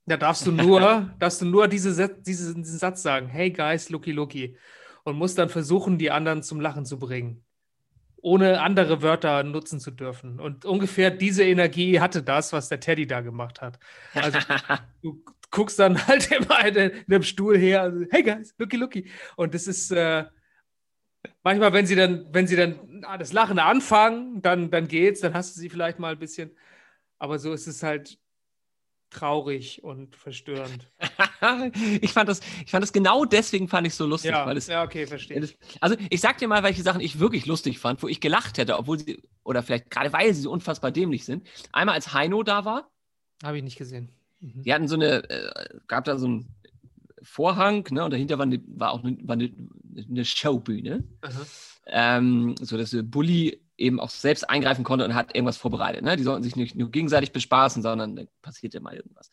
Da darfst du nur, darfst du nur diese, diese, diesen Satz sagen, Hey guys, looky looky. Und musst dann versuchen, die anderen zum Lachen zu bringen. Ohne andere Wörter nutzen zu dürfen. Und ungefähr diese Energie hatte das, was der Teddy da gemacht hat. Also du guckst dann halt immer in, in dem Stuhl her, also, hey guys, looky looky. Und das ist äh, manchmal, wenn sie dann, wenn sie dann das Lachen anfangen, dann, dann geht's, dann hast du sie vielleicht mal ein bisschen. Aber so ist es halt traurig und verstörend. ich, fand das, ich fand das genau deswegen fand ich so lustig, Ja, weil es ja okay, verstehe. Das- Also ich sag dir mal, welche Sachen ich wirklich lustig fand, wo ich gelacht hätte, obwohl sie, oder vielleicht gerade weil sie so unfassbar dämlich sind. Einmal als Heino da war, Habe ich nicht gesehen. Mhm. die hatten so eine, äh, gab da so einen Vorhang, ne, und dahinter war, eine, war auch eine, war eine, eine Showbühne, Aha. ähm, so dass Bully eben auch selbst eingreifen konnte und hat irgendwas vorbereitet. Ne? Die sollten sich nicht nur gegenseitig bespaßen, sondern da passierte mal irgendwas.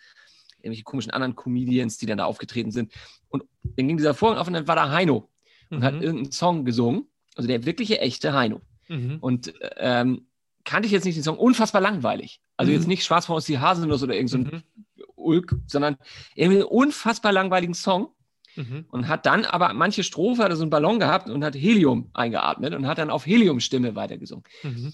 Irgendwelche komischen anderen Comedians, die dann da aufgetreten sind. Und dann ging dieser Vorhang auf und dann war da Heino und hat Mhm. irgendeinen Song gesungen. Also der wirkliche, echte Heino. Mhm. Und ähm, kannte ich jetzt nicht den Song, unfassbar langweilig. Also Mhm. jetzt nicht Schwarzfrau aus die Haselnuss oder irgend so ein Mhm. Ulk, sondern irgendwie einen unfassbar langweiligen Song Mhm. und hat dann aber manche Strophe, hat er so einen Ballon gehabt und hat Helium eingeatmet und hat dann auf Heliumstimme weitergesungen. Mhm.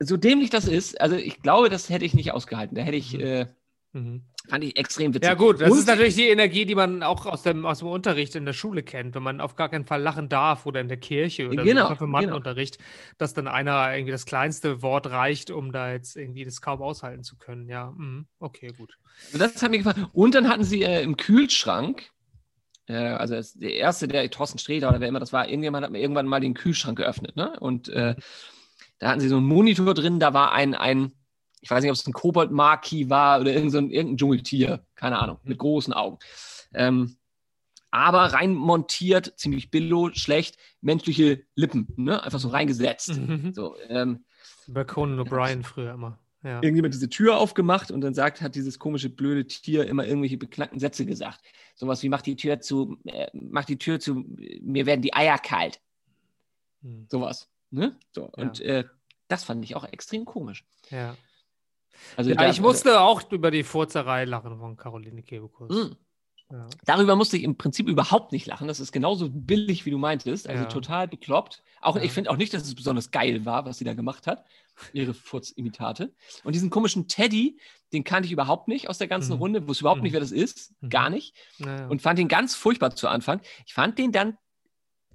So dämlich das ist, also ich glaube, das hätte ich nicht ausgehalten. Da hätte ich, Mhm. äh, Mhm. fand ich extrem witzig. Ja, gut, das Und- ist natürlich die Energie, die man auch aus dem, aus dem Unterricht in der Schule kennt, wenn man auf gar keinen Fall lachen darf oder in der Kirche oder Genau, so Konfirmandenunterricht, dass dann einer irgendwie das kleinste Wort reicht, um da jetzt irgendwie das kaum aushalten zu können. Ja, mhm. okay, gut. Also das hat mir gefallen. Und dann hatten sie äh, im Kühlschrank, äh, also der erste, der Thorsten Sträter oder wer immer das war, irgendjemand hat mir irgendwann mal den Kühlschrank geöffnet. Ne? Und äh, da hatten sie so einen Monitor drin, da war ein, ein ich weiß nicht, ob es ein Kobold-Maki war oder irgend so ein, irgendein Dschungeltier, keine Ahnung, mit großen Augen. Ähm, aber rein montiert, ziemlich billo, schlecht, menschliche Lippen, ne? einfach so reingesetzt. Mhm. So, ähm, Bei Conan O'Brien früher immer. Ja. irgendjemand diese Tür aufgemacht und dann sagt, hat dieses komische blöde Tier immer irgendwelche beknackten Sätze gesagt. Sowas wie, mach die Tür zu, äh, mach die Tür zu, mir werden die Eier kalt. Mhm. Sowas. Ne? So, Ja. und äh, das fand ich auch extrem komisch. ja. Also Ja, ich musste auch über die Furzerei lachen von Caroline Kebekus. Mm. Ja. Darüber musste ich im Prinzip überhaupt nicht lachen. Das ist genauso billig, wie du meintest. Also Ja. total bekloppt. Auch Ja. ich finde auch nicht, dass es besonders geil war, was sie da gemacht hat. Ihre Furzimitate. Und diesen komischen Teddy, den kannte ich überhaupt nicht aus der ganzen Mhm. Runde. Wusste überhaupt Mhm. nicht, wer das ist. Mhm. Gar nicht. Naja. Und fand ihn ganz furchtbar zu Anfang. Ich fand den dann,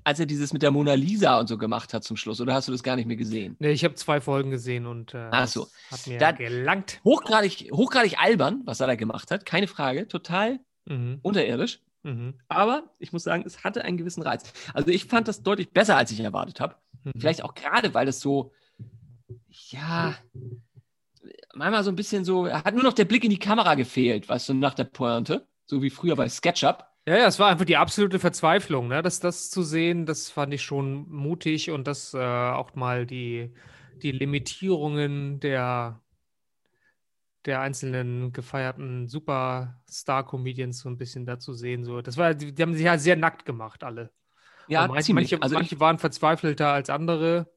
als er dieses mit der Mona Lisa und so gemacht hat zum Schluss. Oder hast du das gar nicht mehr gesehen? nee, ich habe zwei Folgen gesehen und äh, Ach so. das hat mir Da- gelangt. Hochgradig, hochgradig albern, was er da gemacht hat. Keine Frage. Total Mhm. unterirdisch. Mhm. Aber ich muss sagen, es hatte einen gewissen Reiz. Also ich fand das deutlich besser, als ich erwartet habe. Mhm. Vielleicht auch gerade, weil es so, ja, manchmal so ein bisschen so, hat nur noch der Blick in die Kamera gefehlt, weißt du, nach der Pointe. So wie früher bei SketchUp. Ja, ja, es war einfach die absolute Verzweiflung, ne? Das, das zu sehen, das fand ich schon mutig und das äh, auch mal die, die Limitierungen der, der einzelnen gefeierten Superstar-Comedians so ein bisschen dazu sehen. So. Das war, die, die haben sich ja sehr nackt gemacht, alle. Ja, manche, ziemlich. manche, also manche waren verzweifelter als andere.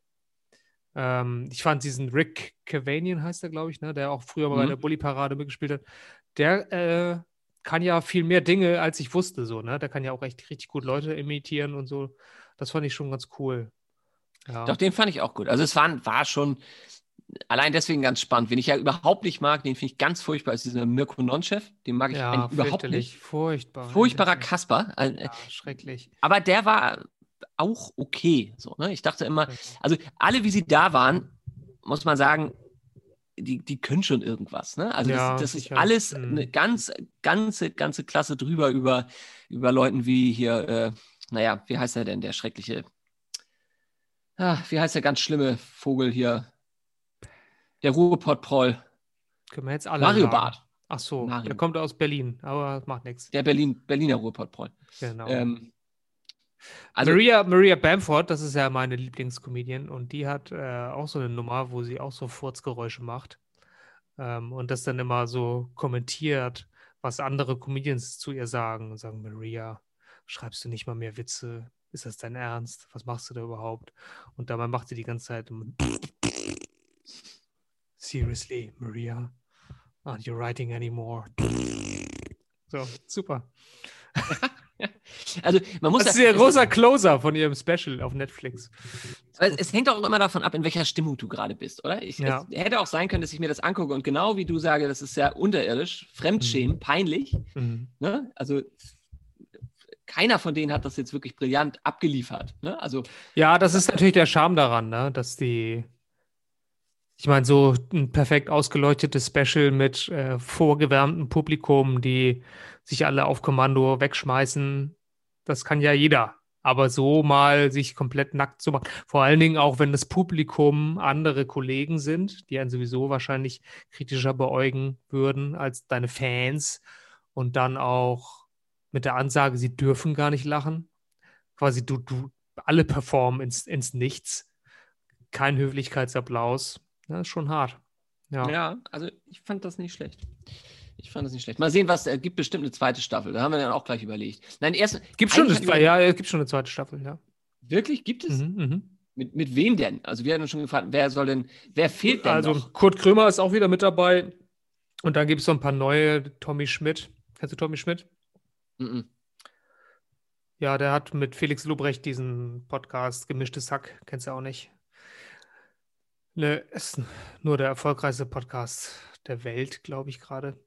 Ähm, ich fand diesen Rick Cavanian, heißt er, glaube ich, ne? der auch früher mal bei Mhm. der Bully-Parade mitgespielt hat. Der äh, kann ja viel mehr Dinge, als ich wusste. So, ne? Der kann ja auch echt richtig gut Leute imitieren und so. Das fand ich schon ganz cool. Ja. Doch, den fand ich auch gut. Also es war, war schon allein deswegen ganz spannend. Wen ich ja überhaupt nicht mag, den finde ich ganz furchtbar, ist dieser Mirko Nonchef. Den mag ich ja, überhaupt nicht. Furchtbar. Furchtbarer Kasper. Äh, Ja, schrecklich. Aber der war auch okay. So, ne? Ich dachte immer, also alle, wie sie da waren, muss man sagen, die, die können schon irgendwas. Ne? Also Ja, das, das ist alles Mhm. eine ganz, ganze, ganze Klasse drüber über, über Leuten wie hier, äh, naja, wie heißt er denn, der schreckliche, ah, wie heißt der ganz schlimme Vogel hier? Der Ruhrpott-Proll, Können wir jetzt alle Mario sagen. Barth, Ach so, Mario. der kommt aus Berlin, aber macht nichts. der Berlin, Berliner Ruhrpott-Proll. Genau. Ähm, also, Maria, Maria Bamford, das ist ja meine Lieblingscomedian und die hat äh, auch so eine Nummer, wo sie auch so Furzgeräusche macht ähm, und das dann immer so kommentiert, was andere Comedians zu ihr sagen und sagen, Maria, schreibst du nicht mal mehr Witze? Ist das dein Ernst? Was machst du da überhaupt? Und dabei macht sie die ganze Zeit Seriously, Maria, aren't you writing anymore? So, super. also man muss Das ist ja- ihr großer Closer von ihrem Special auf Netflix. Es, hängt auch immer davon ab, in welcher Stimmung du gerade bist, oder? Ich, Ja. Es hätte auch sein können, dass ich mir das angucke und genau wie du sage, das ist sehr unterirdisch, Fremdschämen, peinlich. Mhm. Ne? Also keiner von denen hat das jetzt wirklich brillant abgeliefert. Ne? Also Ja, das ist natürlich der Charme daran, ne? dass die, ich meine, so ein perfekt ausgeleuchtetes Special mit äh, vorgewärmtem Publikum, die sich alle auf Kommando wegschmeißen, das kann ja jeder. Aber so mal sich komplett nackt zu machen, vor allen Dingen auch, wenn das Publikum andere Kollegen sind, die einen sowieso wahrscheinlich kritischer beäugen würden als deine Fans und dann auch mit der Ansage, sie dürfen gar nicht lachen. Quasi du, du, alle performen ins, ins Nichts. Kein Höflichkeitsapplaus. Das ist schon hart. Ja. ja. also ich fand das nicht schlecht. Ich fand das nicht schlecht. Mal sehen, was es gibt bestimmt eine zweite Staffel. Da haben wir dann auch gleich überlegt. Nein, erst Gibt schon, eine, wir- ja, es gibt schon eine zweite Staffel, ja. Wirklich gibt es? Mhm, mhm. Mit, mit wem denn? Also wir hatten schon gefragt, wer soll denn, wer fehlt denn Also noch? Kurt Krömer ist auch wieder mit dabei. Und dann gibt es so ein paar neue. Tommy Schmidt. Kennst du Tommy Schmidt? Mhm. Ja, der hat mit Felix Lobrecht diesen Podcast Gemischtes Hack. Kennst du auch nicht? Ne, ist nur der erfolgreichste Podcast der Welt, glaube ich gerade.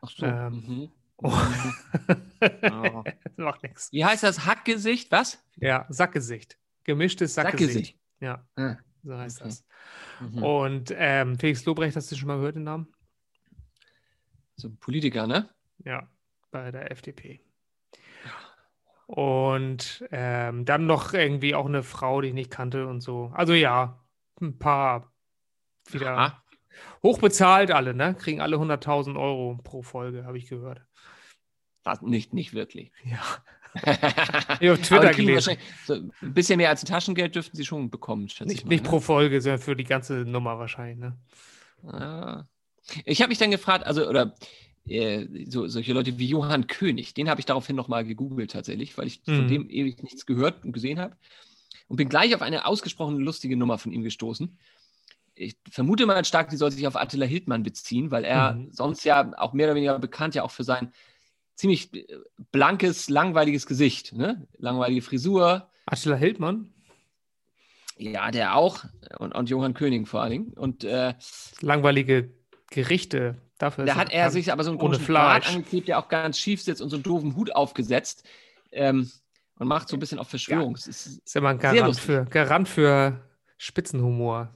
Ach so. Ähm, mhm. Oh. Oh. Macht nichts. Wie heißt das? Hackgesicht? Was? Ja, Sackgesicht. Gemischtes Sackgesicht. Sackgesicht. Ja, Ah, so heißt okay. das. mhm. Und ähm, Felix Lobrecht, hast du schon mal gehört, den Namen? So ein Politiker, ne? Ja, bei der FDP. Und ähm, dann noch irgendwie auch eine Frau, die ich nicht kannte und so. Also ja, ein paar wieder Aha. hochbezahlt alle, ne? Kriegen alle 100.000 Euro pro Folge, habe ich gehört. Das nicht, nicht wirklich. Ja. ich auf Twitter gelesen. So ein bisschen mehr als ein Taschengeld dürften sie schon bekommen, schätze ich Nicht, mal. nicht ne? pro Folge, sondern für die ganze Nummer wahrscheinlich, ne? Ah. Ich habe mich dann gefragt, also, oder äh, so, solche Leute wie Johann König, den habe ich daraufhin nochmal gegoogelt tatsächlich, weil ich von Mhm. dem ewig nichts gehört und gesehen habe. Und bin gleich auf eine ausgesprochen lustige Nummer von ihm gestoßen. ich vermute mal stark, die soll sich auf Attila Hildmann beziehen, weil er Mhm. sonst ja auch mehr oder weniger bekannt ja auch für sein ziemlich äh, blankes, langweiliges Gesicht, ne? Langweilige Frisur, Attila Hildmann, ja, der auch und, und Johann König vor allen Dingen. Und äh, langweilige Gerichte. Dafür da hat er sich aber so einen komischen Bart angeklebt, der auch ganz schief sitzt und so einen doofen Hut aufgesetzt ähm, und macht so ein bisschen auf Verschwörung. Es ist- Ist immer ein Garant für, Garant für Spitzenhumor.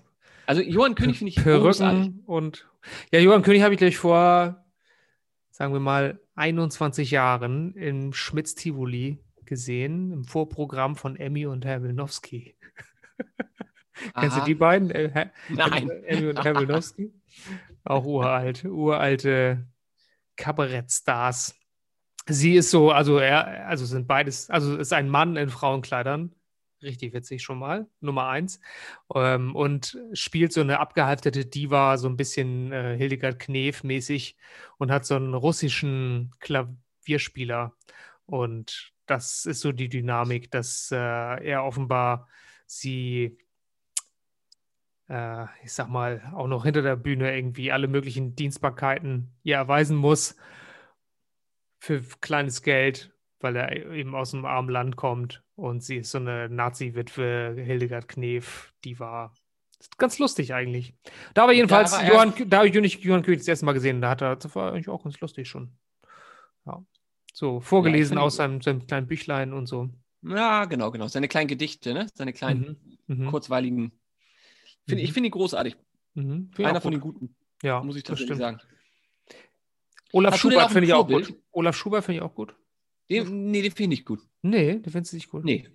Also Johann König finde ich. Perücken und. Ja, Johann König habe ich gleich vor, sagen wir mal, 21 Jahren im Schmitz Tivoli gesehen, im Vorprogramm von Emmy und Herr Wilnowski. Kennst du die beiden? Äh, Nein. Emmy und Herr Wilnowski? Auch uralt, uralte Kabarettstars. Sie ist so, also er, also sind beides, also ist ein Mann in Frauenkleidern, richtig witzig schon mal, Nummer eins, ähm, und spielt so eine abgehalfterte Diva, so ein bisschen äh, Hildegard Knef mäßig und hat so einen russischen Klavierspieler. Und das ist so die Dynamik, dass äh, er offenbar sie äh, ich sag mal, auch noch hinter der Bühne irgendwie alle möglichen Dienstbarkeiten ihr erweisen muss für kleines Geld, weil er eben aus einem armen Land kommt und sie ist so eine Nazi-Witwe, Hildegard Knef, die war ganz lustig eigentlich. Da aber jedenfalls, er- Johann, da habe ich nicht Johann König das erste Mal gesehen, da hat er, das war eigentlich auch ganz lustig schon. Ja. So, vorgelesen ich aus seinem, seinem kleinen Büchlein und so. Ja, genau, genau. Seine kleinen Gedichte, ne? Seine kleinen, Mhm. Mhm. kurzweiligen. Find, Mhm. Ich finde ihn großartig. Mhm. Einer von den gut. Guten, Ja, muss ich tatsächlich sagen. Olaf Hast Schubert finde ich auch gut. Olaf Schubert finde ich auch gut. Den, nee, den finde ich nicht gut. Nee, den findest du nicht gut. Nee.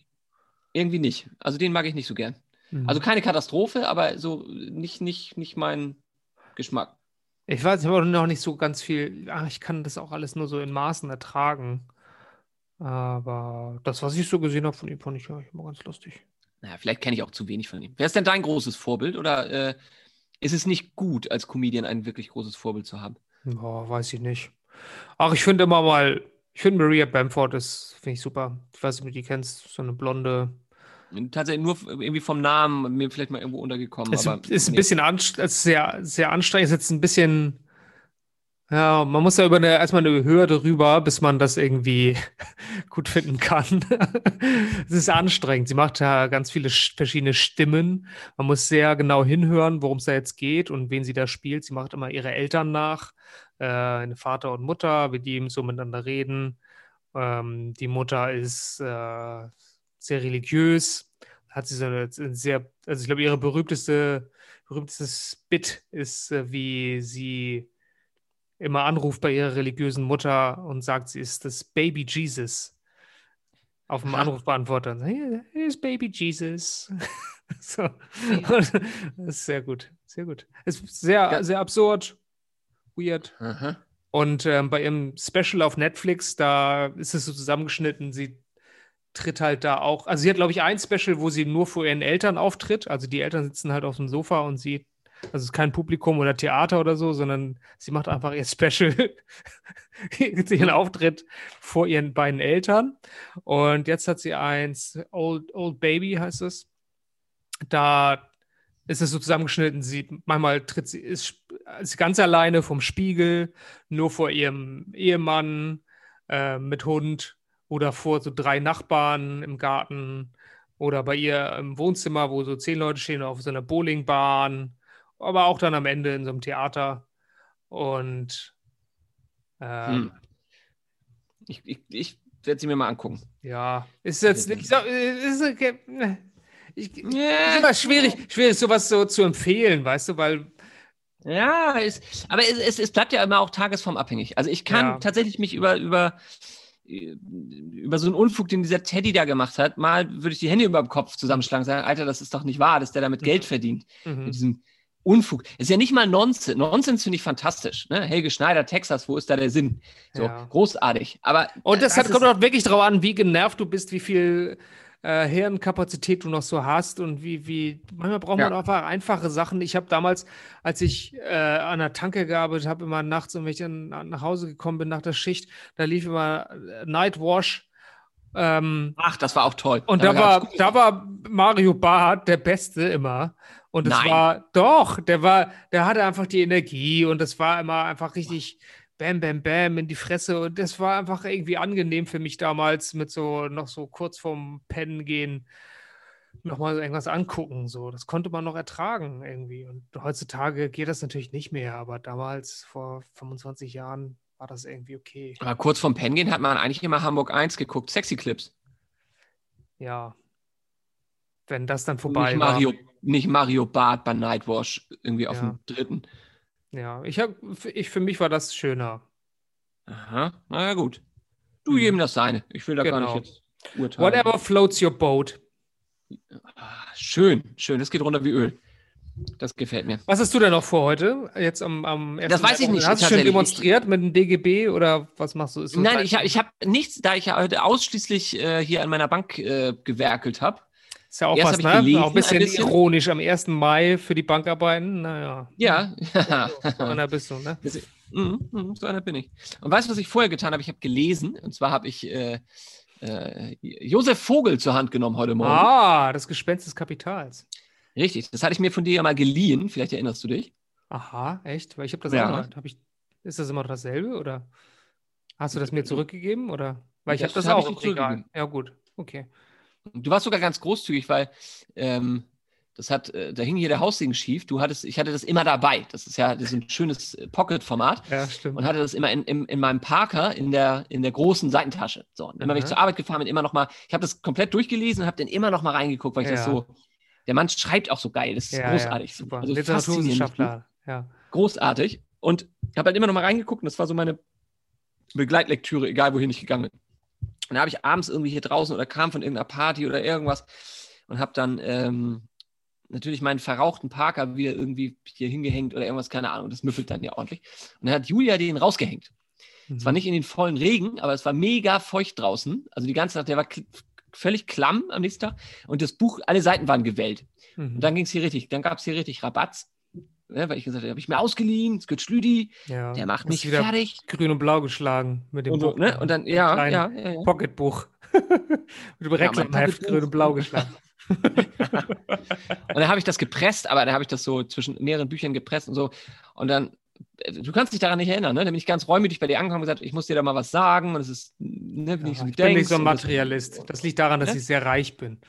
Irgendwie nicht. Also den mag ich nicht so gern. Mhm. Also keine Katastrophe, aber so nicht, nicht, nicht mein Geschmack. ich weiß, ich habe auch noch nicht so ganz viel. Ach, ich kann das auch alles nur so in Maßen ertragen. Aber das, was ich so gesehen habe von ihm, fand ich ja immer ganz lustig. Naja, vielleicht kenne ich auch zu wenig von ihm. Wer ist denn dein großes Vorbild? Oder äh, ist es nicht gut, als Comedian ein wirklich großes Vorbild zu haben? Boah, weiß ich nicht. Ach, ich finde immer mal, ich finde Maria Bamford ist, finde ich super. Ich weiß nicht, ob du die kennst, so eine blonde. Tatsächlich nur irgendwie vom Namen mir vielleicht mal irgendwo untergekommen. Es aber ist ein nee. bisschen anst sehr, sehr anstrengend, es ist jetzt ein bisschen. Ja, man muss ja über eine, erstmal eine Hürde rüber, bis man das irgendwie gut finden kann. Es ist anstrengend. Sie macht ja ganz viele sch- verschiedene Stimmen. Man muss sehr genau hinhören, worum es da jetzt geht und wen sie da spielt. Sie macht immer ihre Eltern nach, äh, Vater und Mutter, wie die eben so miteinander reden. Ähm, die Mutter ist äh, sehr religiös, hat sie so eine, eine sehr, also ich glaube, ihre berühmteste, berühmtestes Bit ist, äh, wie sie immer anruft bei ihrer religiösen Mutter und sagt, sie ist das Baby Jesus. Auf dem Aha. Anrufbeantworter. Hier ist Baby Jesus. so. Das ist sehr gut. Sehr gut. Es ist sehr, Ja. sehr absurd, weird. Aha. Und ähm, bei ihrem Special auf Netflix, da ist es so zusammengeschnitten, sie tritt halt da auch, also sie hat, glaube ich, ein Special, wo sie nur vor ihren Eltern auftritt. Also die Eltern sitzen halt auf dem Sofa und sie, also es ist kein Publikum oder Theater oder so, sondern sie macht einfach ihr Special, ihren Auftritt vor ihren beiden Eltern. Und jetzt hat sie eins, Old, Old Baby heißt es. Da ist es so zusammengeschnitten, sie manchmal tritt sie, ist, ist ganz alleine vom Spiegel, nur vor ihrem Ehemann äh, mit Hund oder vor so drei Nachbarn im Garten oder bei ihr im Wohnzimmer, wo so zehn Leute stehen auf so einer Bowlingbahn, aber auch dann am Ende in so einem Theater. Und ähm, Hm. Ich, ich, ich werde sie mir mal angucken. ja, ist jetzt, ich sag, ist, okay, ich, ist Ja, immer schwierig, schwierig, sowas so zu empfehlen, weißt du, weil ja es, aber es, es, es bleibt ja immer auch tagesformabhängig. Also ich kann Ja. tatsächlich mich über, über, über so einen Unfug, den dieser Teddy da gemacht hat, mal würde ich die Hände über dem Kopf zusammenschlagen und sagen, Alter, das ist doch nicht wahr, dass der damit Geld verdient. Mhm. Mit diesem Unfug. Es ist ja nicht mal Nonsens. Nonsens finde ich fantastisch. Ne? Helge Schneider, Texas, wo ist da der Sinn? So, Ja. großartig. Aber Und das, hat, ist- kommt auch wirklich drauf an, wie genervt du bist, wie viel äh, Hirnkapazität du noch so hast und wie, wie, manchmal braucht man Ja. einfach einfache Sachen. Ich habe damals, als ich äh, an der Tanke gearbeitet habe, immer nachts, und wenn ich dann nach Hause gekommen bin nach der Schicht, da lief immer äh, Nightwash. Ähm, Ach, das war auch toll. und da war, da war Mario Barth der Beste immer. Und es Nein. war, doch, der war, der hatte einfach die Energie und das war immer einfach richtig bam, bam, bam in die Fresse. Und das war einfach irgendwie angenehm für mich damals mit so, noch so kurz vorm Pennen gehen, nochmal irgendwas angucken. So, das konnte man noch ertragen irgendwie. Und heutzutage geht das natürlich nicht mehr, aber damals, vor 25 Jahren, war das irgendwie okay. Aber kurz vorm Pennen gehen hat man eigentlich immer Hamburg 1 geguckt, Sexy Clips. Ja. Wenn das dann vorbei Nicht war. Nicht Mario Bart bei Nightwash, irgendwie auf Ja. dem dritten. Ja, ich hab, ich, für mich war das schöner. Aha, naja, gut. Du Mhm. jedem das seine. Ich will da gar Genau. nicht jetzt urteilen. Whatever floats your boat. Ah, schön, schön. Das geht runter wie Öl. Das gefällt mir. Was hast du denn noch vor heute? Jetzt am, am ersten Das weiß ich nicht, Hast du schon demonstriert mit dem DGB oder was machst du? Nein, ich habe ich hab nichts, da ich ja heute ausschließlich äh, hier an meiner Bank äh, gewerkelt habe. Ist ja auch Erst was, hab ne? gelesen, auch ein bisschen, ein bisschen. ironisch am 1. Mai für die Bankarbeiten. Naja, Ja, so einer bist du, ne? Mhm, mhm, so einer bin ich. Und weißt du, was ich vorher getan habe? Ich habe gelesen, und zwar habe ich äh, äh, Josef Vogel zur Hand genommen heute Morgen. Ah, das Gespenst des Kapitals. Richtig, das hatte ich mir von dir ja mal geliehen. Vielleicht erinnerst du dich. Aha, echt? Weil ich habe das Ja. auch. Hab ich, ist das immer dasselbe oder hast du das mir zurückgegeben oder? Weil ich habe Das hab auch dir im Regal. Ja, gut. Okay. Und Du warst sogar ganz großzügig, weil ähm, das hat, äh, da hing hier der Haussegen schief. Du hattest, ich hatte das immer dabei. Das ist ja das ist ein schönes äh, Pocket-Format. Ja, stimmt. und hatte das immer in, in, in meinem Parker in der, in der großen Seitentasche. So, und immer wenn ich zur Arbeit gefahren bin, immer noch mal, ich habe das komplett durchgelesen und habe dann immer noch mal reingeguckt, weil ich das Ja. so, der Mann schreibt auch so geil, das ist ja, großartig. Ja, super. Also Literaturwissenschaftler. Ja. großartig. Und habe halt immer noch mal reingeguckt und das war so meine Begleitlektüre, egal wohin ich gegangen bin. Und da habe ich abends irgendwie hier draußen oder kam von irgendeiner Party oder irgendwas und habe dann ähm, natürlich meinen verrauchten Parker wieder irgendwie hier hingehängt oder irgendwas, keine Ahnung, das müffelt dann ja ordentlich. Und dann hat Julia den rausgehängt. Es Mhm. war nicht in den vollen Regen, aber es war mega feucht draußen. Also die ganze Nacht, der war völlig klamm am nächsten Tag. Und das Buch, alle Seiten waren gewellt. Mhm. Und dann ging es hier richtig, dann gab es hier richtig Rabatz. Ne, weil ich gesagt habe, habe ich mir ausgeliehen, es gibt Schlüdi, ja. der macht mich fertig. grün und blau geschlagen mit dem Und, so, Buch. ne? und dann, ja, ja, ja, ja. Pocketbuch. mit dem Reklamheft grün und blau geschlagen. Und dann habe ich das gepresst, aber dann habe ich das so zwischen mehreren Büchern gepresst und so. Und dann, äh, du kannst dich daran nicht erinnern, ne? Dann bin ich ganz reumütig bei dir angekommen und gesagt, ich muss dir da mal was sagen. Und es ist ne, so, wie ich du bin nicht so ein und das- Materialist. Das liegt daran, dass Ne? ich sehr reich bin.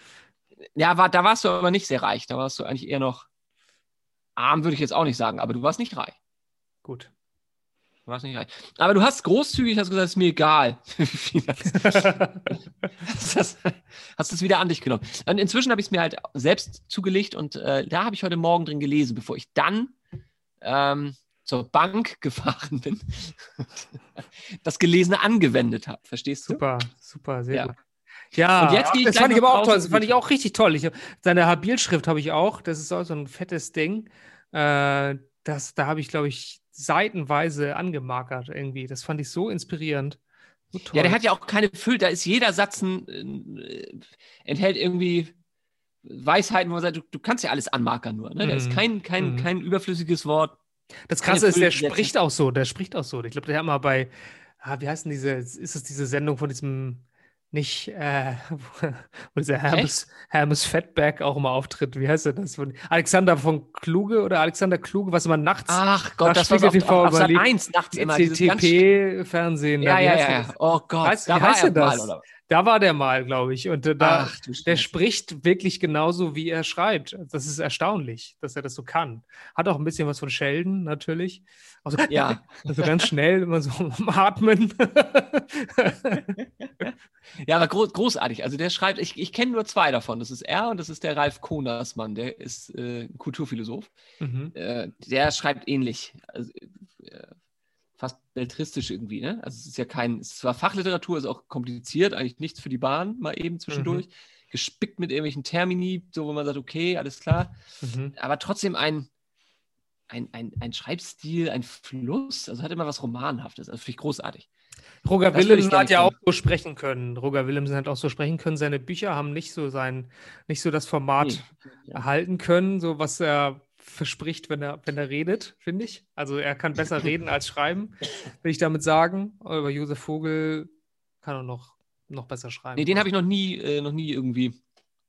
Ja, war, da warst du aber nicht sehr reich. Da warst du eigentlich eher noch arm, würde ich jetzt auch nicht sagen, aber du warst nicht reich. Gut. Du warst nicht reich. Aber du hast großzügig hast gesagt, ist mir egal. wie viel das- hast, das, hast das wieder an dich genommen. Und inzwischen habe ich es mir halt selbst zugelegt und äh, da habe ich heute Morgen drin gelesen, bevor ich dann ähm, zur Bank gefahren bin, das Gelesene angewendet habe. Verstehst du? Super, super, sehr Ja. gut. Ja, Und jetzt gehe ich das fand ich aber auch toll. Das fand ich auch richtig toll. Ich, hab- seine Habilschrift habe ich auch. Das ist auch so ein fettes Ding. Äh, das, da habe ich, glaube ich, seitenweise angemarkert irgendwie. Das fand ich so inspirierend. So toll. Ja, der hat ja auch keine Füll, da ist jeder Satz ein, äh, enthält irgendwie Weisheiten, wo man sagt, du, du kannst ja alles anmarkern nur. Ne? Da ist Mhm. kein, kein, Mhm. kein überflüssiges Wort. Das Krasse ist, der spricht auch so. Der spricht auch so. Ich glaube, der hat mal bei, ah, wie heißt denn diese, ist es diese Sendung von diesem, nicht, äh, wo dieser Hermes, Hermes Fatback auch immer auftritt. Wie heißt er das? Von Alexander von Kluge oder Alexander Kluge, was immer nachts Ach Gott, das war auf, Spiegel auf, auf TV Sat überlegt. 1 nachts immer. CTP-Fernsehen. Ja, wie ja, heißt ja, ja. das? Oh Gott, Weißt- da wie war heißt er mal, das? was? Da war der mal, glaube ich. Und äh, da, Ach, der spricht wirklich genauso, wie er schreibt. Das ist erstaunlich, dass er das so kann. Hat auch ein bisschen was von Sheldon, natürlich. Also, Ja. also ganz schnell, immer so am Atmen. Ja, aber groß, großartig. Also der schreibt, ich, ich kenne nur zwei davon. Das ist er und das ist der Ralf Konersmann, der ist äh, Kulturphilosoph. mhm. Äh, der schreibt ähnlich. Also, äh, fast beltristisch irgendwie, ne? Also es ist ja kein, es ist zwar Fachliteratur, ist auch kompliziert, eigentlich nichts für die Bahn, mal eben zwischendurch. Gespickt mit irgendwelchen Termini, so wo man sagt, okay, alles klar. Mhm. aber trotzdem ein, ein, ein, ein Schreibstil, ein Fluss, also hat immer was Romanhaftes, also finde ich großartig. Roger Willemsen hat ja auch so sprechen können. Roger Willemsen hat auch so sprechen können. Seine Bücher haben nicht so sein, nicht so das Format Nee. Erhalten können, so was er verspricht, wenn er, wenn er redet, finde ich. Also er kann besser reden als schreiben, will ich damit sagen. Aber Josef Vogel kann er noch, noch besser schreiben. Nee, den habe ich noch nie, äh, noch nie irgendwie,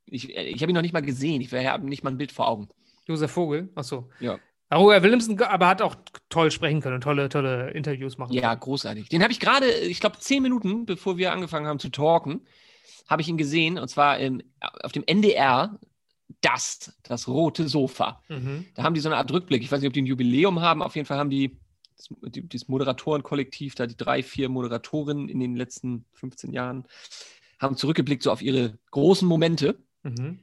ich, ich habe ihn noch nicht mal gesehen, ich habe nicht mal ein Bild vor Augen. Josef Vogel, achso. Ja. Roger Williamson, aber hat auch toll sprechen können und tolle, tolle Interviews machen Ja, können. großartig. Den habe ich gerade, ich glaube, zehn Minuten, bevor wir angefangen haben zu talken, habe ich ihn gesehen und zwar im, auf dem NDR, das, das rote Sofa. Mhm. Da haben die so eine Art Rückblick. Ich weiß nicht, ob die ein Jubiläum haben. Auf jeden Fall haben die das, das Moderatorenkollektiv, da die drei, vier Moderatorinnen in den letzten 15 Jahren, haben zurückgeblickt so auf ihre großen Momente. Mhm.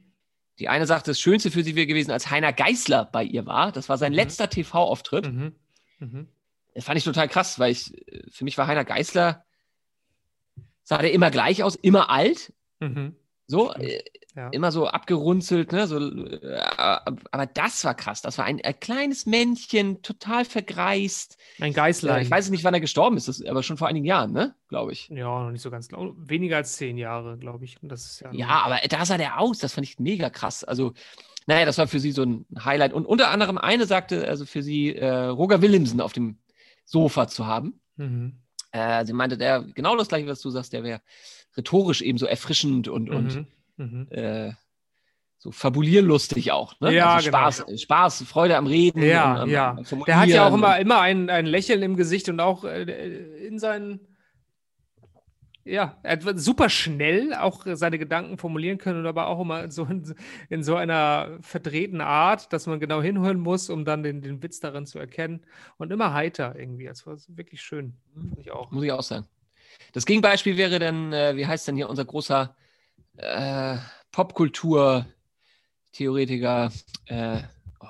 Die eine sagte, das Schönste für sie wäre gewesen, als Heiner Geißler bei ihr war. Das war sein Mhm. letzter TV-Auftritt. Mhm. Mhm. Das fand ich total krass, weil ich, äh, für mich war Heiner Geißler, sah der immer gleich aus, immer alt, Mhm. So, äh, Ja. immer so abgerunzelt, ne, so, äh, aber das war krass. Das war ein, ein kleines Männchen, total vergreist. Ein Äh, Geißlein. ich weiß nicht, wann er gestorben ist, das aber schon vor einigen Jahren, ne, glaube ich. Ja, noch nicht so ganz genau. Weniger als zehn Jahre, glaube ich. Und Das ist ja, Ja, aber da sah der aus, das fand ich mega krass. Also, naja, das war für sie so ein Highlight. Und unter anderem eine sagte, also für sie äh, Roger Willemsen auf dem Sofa zu haben. Mhm. Äh, sie meinte, der genau das gleiche, was du sagst, der wäre rhetorisch eben so erfrischend und, und Mhm. Mhm. äh, so fabulierlustig auch. Ne? Ja, also genau. Spaß, Spaß, Freude am Reden. Ja, am, ja. am Der hat ja auch immer, immer ein, ein Lächeln im Gesicht und auch äh, in seinen. Ja, er hat super schnell auch seine Gedanken formulieren können und aber auch immer so in, in so einer verdrehten Art, dass man genau hinhören muss, um dann den, den Witz darin zu erkennen. Und immer heiter irgendwie. Das war wirklich schön. Fand ich auch. muss ich auch sagen. Das Gegenbeispiel wäre dann, äh, wie heißt denn hier unser großer äh, Popkultur-Theoretiker äh, oh,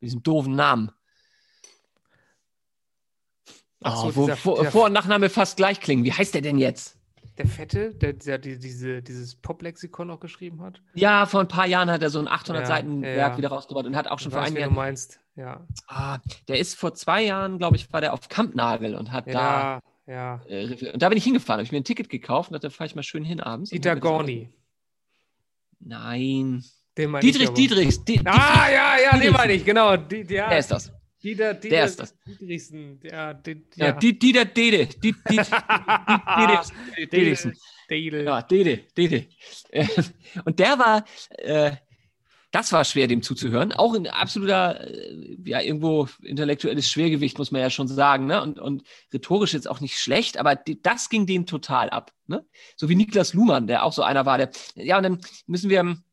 mit diesem doofen Namen. Ach so, oh, wo dieser- Vor-, Vor und Nachname fast gleich klingen. Wie heißt der denn jetzt? Der Fette, der, der die, diese, dieses Pop-Lexikon auch geschrieben hat. Ja, vor ein paar Jahren hat er so ein 800 Ja, ja, wieder rausgebracht und hat auch schon vor einigen wen du meinst. Ja. Ah, der ist vor zwei Jahren, glaube ich, war der auf Kampnagel und hat Ja, ja. Äh, und da bin ich hingefahren, habe ich mir ein Ticket gekauft und dachte, da fahre ich mal schön hin abends. Dieter Gorni. Nein. Den ich Dietrich aber. Dietrichs. Di Ah, ja, ja, den Dietrich. meine ich, genau. Die, ja, Der ist das. Dieter, Dieter Der ist das. Dietrichsen. Ja, die, Ja, ja. Di- Dieter Dede. Di- Di- Di- Didriksen. Dede. Ja, Dede, Dede. Äh, Und der war, äh, das war schwer, dem zuzuhören. Auch ein absoluter, äh, ja, irgendwo intellektuelles Schwergewicht, muss man ja schon sagen. Ne? Und, und rhetorisch jetzt auch nicht schlecht, aber das ging dem total ab. Ne? So wie Niklas Luhmann, der auch so einer war, der, ja, und dann müssen wir ähm,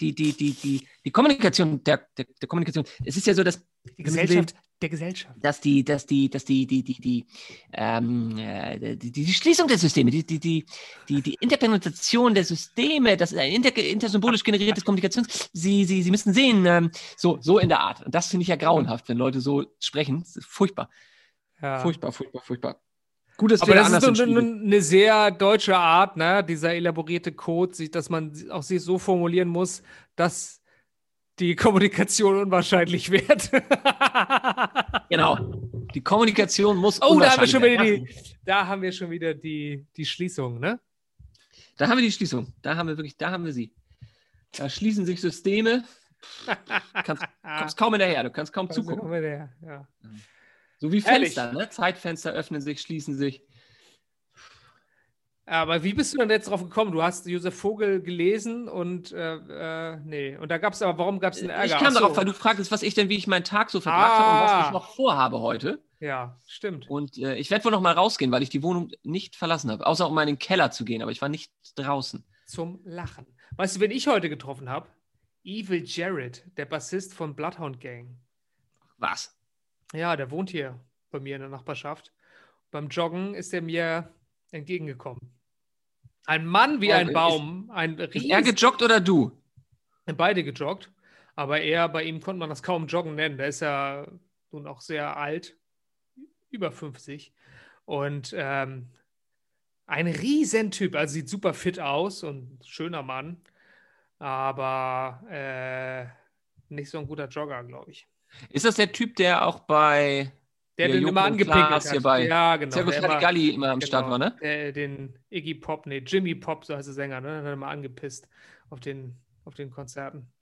die, die, die, die, die Kommunikation, der, der, der Kommunikation, es ist ja so, dass Die Gesellschaft der Gesellschaft. dass die, dass die, dass die, die, die, die, ähm, äh, die, die, die Schließung der Systeme, die, die, die, die, die Interpretation der Systeme, das ein inter, intersymbolisch generiertes Kommunikations, sie, sie, sie müssen sehen, ähm, so, so in der Art. Und das finde ich ja grauenhaft, wenn Leute so sprechen. Furchtbar, Ja. furchtbar, furchtbar, furchtbar. Gut, dass Aber das ist eine, eine sehr deutsche Art, ne? dieser elaborierte Code, dass man auch sich so formulieren muss, dass die Kommunikation unwahrscheinlich wird. Genau. Die Kommunikation muss Oh, da haben wir unwahrscheinlich schon wieder werden. die, da haben wir schon wieder die, die Schließung, ne? Da haben wir die Schließung. Da haben wir wirklich, da haben wir sie. Da schließen sich Systeme. Kannst, kommst kaum hinterher, du kannst kaum Also zugucken. der, ja. So wie Ehrlich? Fenster, ne? Zeitfenster öffnen sich, schließen sich. Aber wie bist du denn jetzt drauf gekommen? Du hast Josef Vogel gelesen und äh, äh, nee. Und da gab es aber, warum gab es einen Ärger? Ich kam so. darauf, weil du fragtest, was ich denn, wie ich meinen Tag so verbracht habe und Ah. was ich noch vorhabe heute. Ja, stimmt. Und äh, ich werde wohl noch mal rausgehen, weil ich die Wohnung nicht verlassen habe, außer um mal in den Keller zu gehen, aber ich war nicht draußen. Zum Lachen. Weißt du, wen ich heute getroffen habe? Evil Jared, der Bassist von Bloodhound Gang. Was? Ja, der wohnt hier bei mir in der Nachbarschaft. Beim Joggen ist er mir entgegengekommen. Ein Mann wie ein Baum, ein riesen er gejoggt oder du? beide gejoggt, aber er, bei ihm konnte man das kaum Joggen nennen. Der ist ja nun auch sehr alt, über 50. Und ähm, ein Riesentyp, also sieht super fit aus und schöner Mann, aber äh, nicht so ein guter Jogger, glaube ich. Ist das der Typ, der auch bei Der Ja, den Joko immer angepinkelt Klaas hat. hier bei ja, genau. Servus der immer- am genau, Start war, ne? Der, den Iggy Pop, nee, Jimmy Pop, so heißt der Sänger, ne? Den hat er immer angepisst auf den, auf den Konzerten.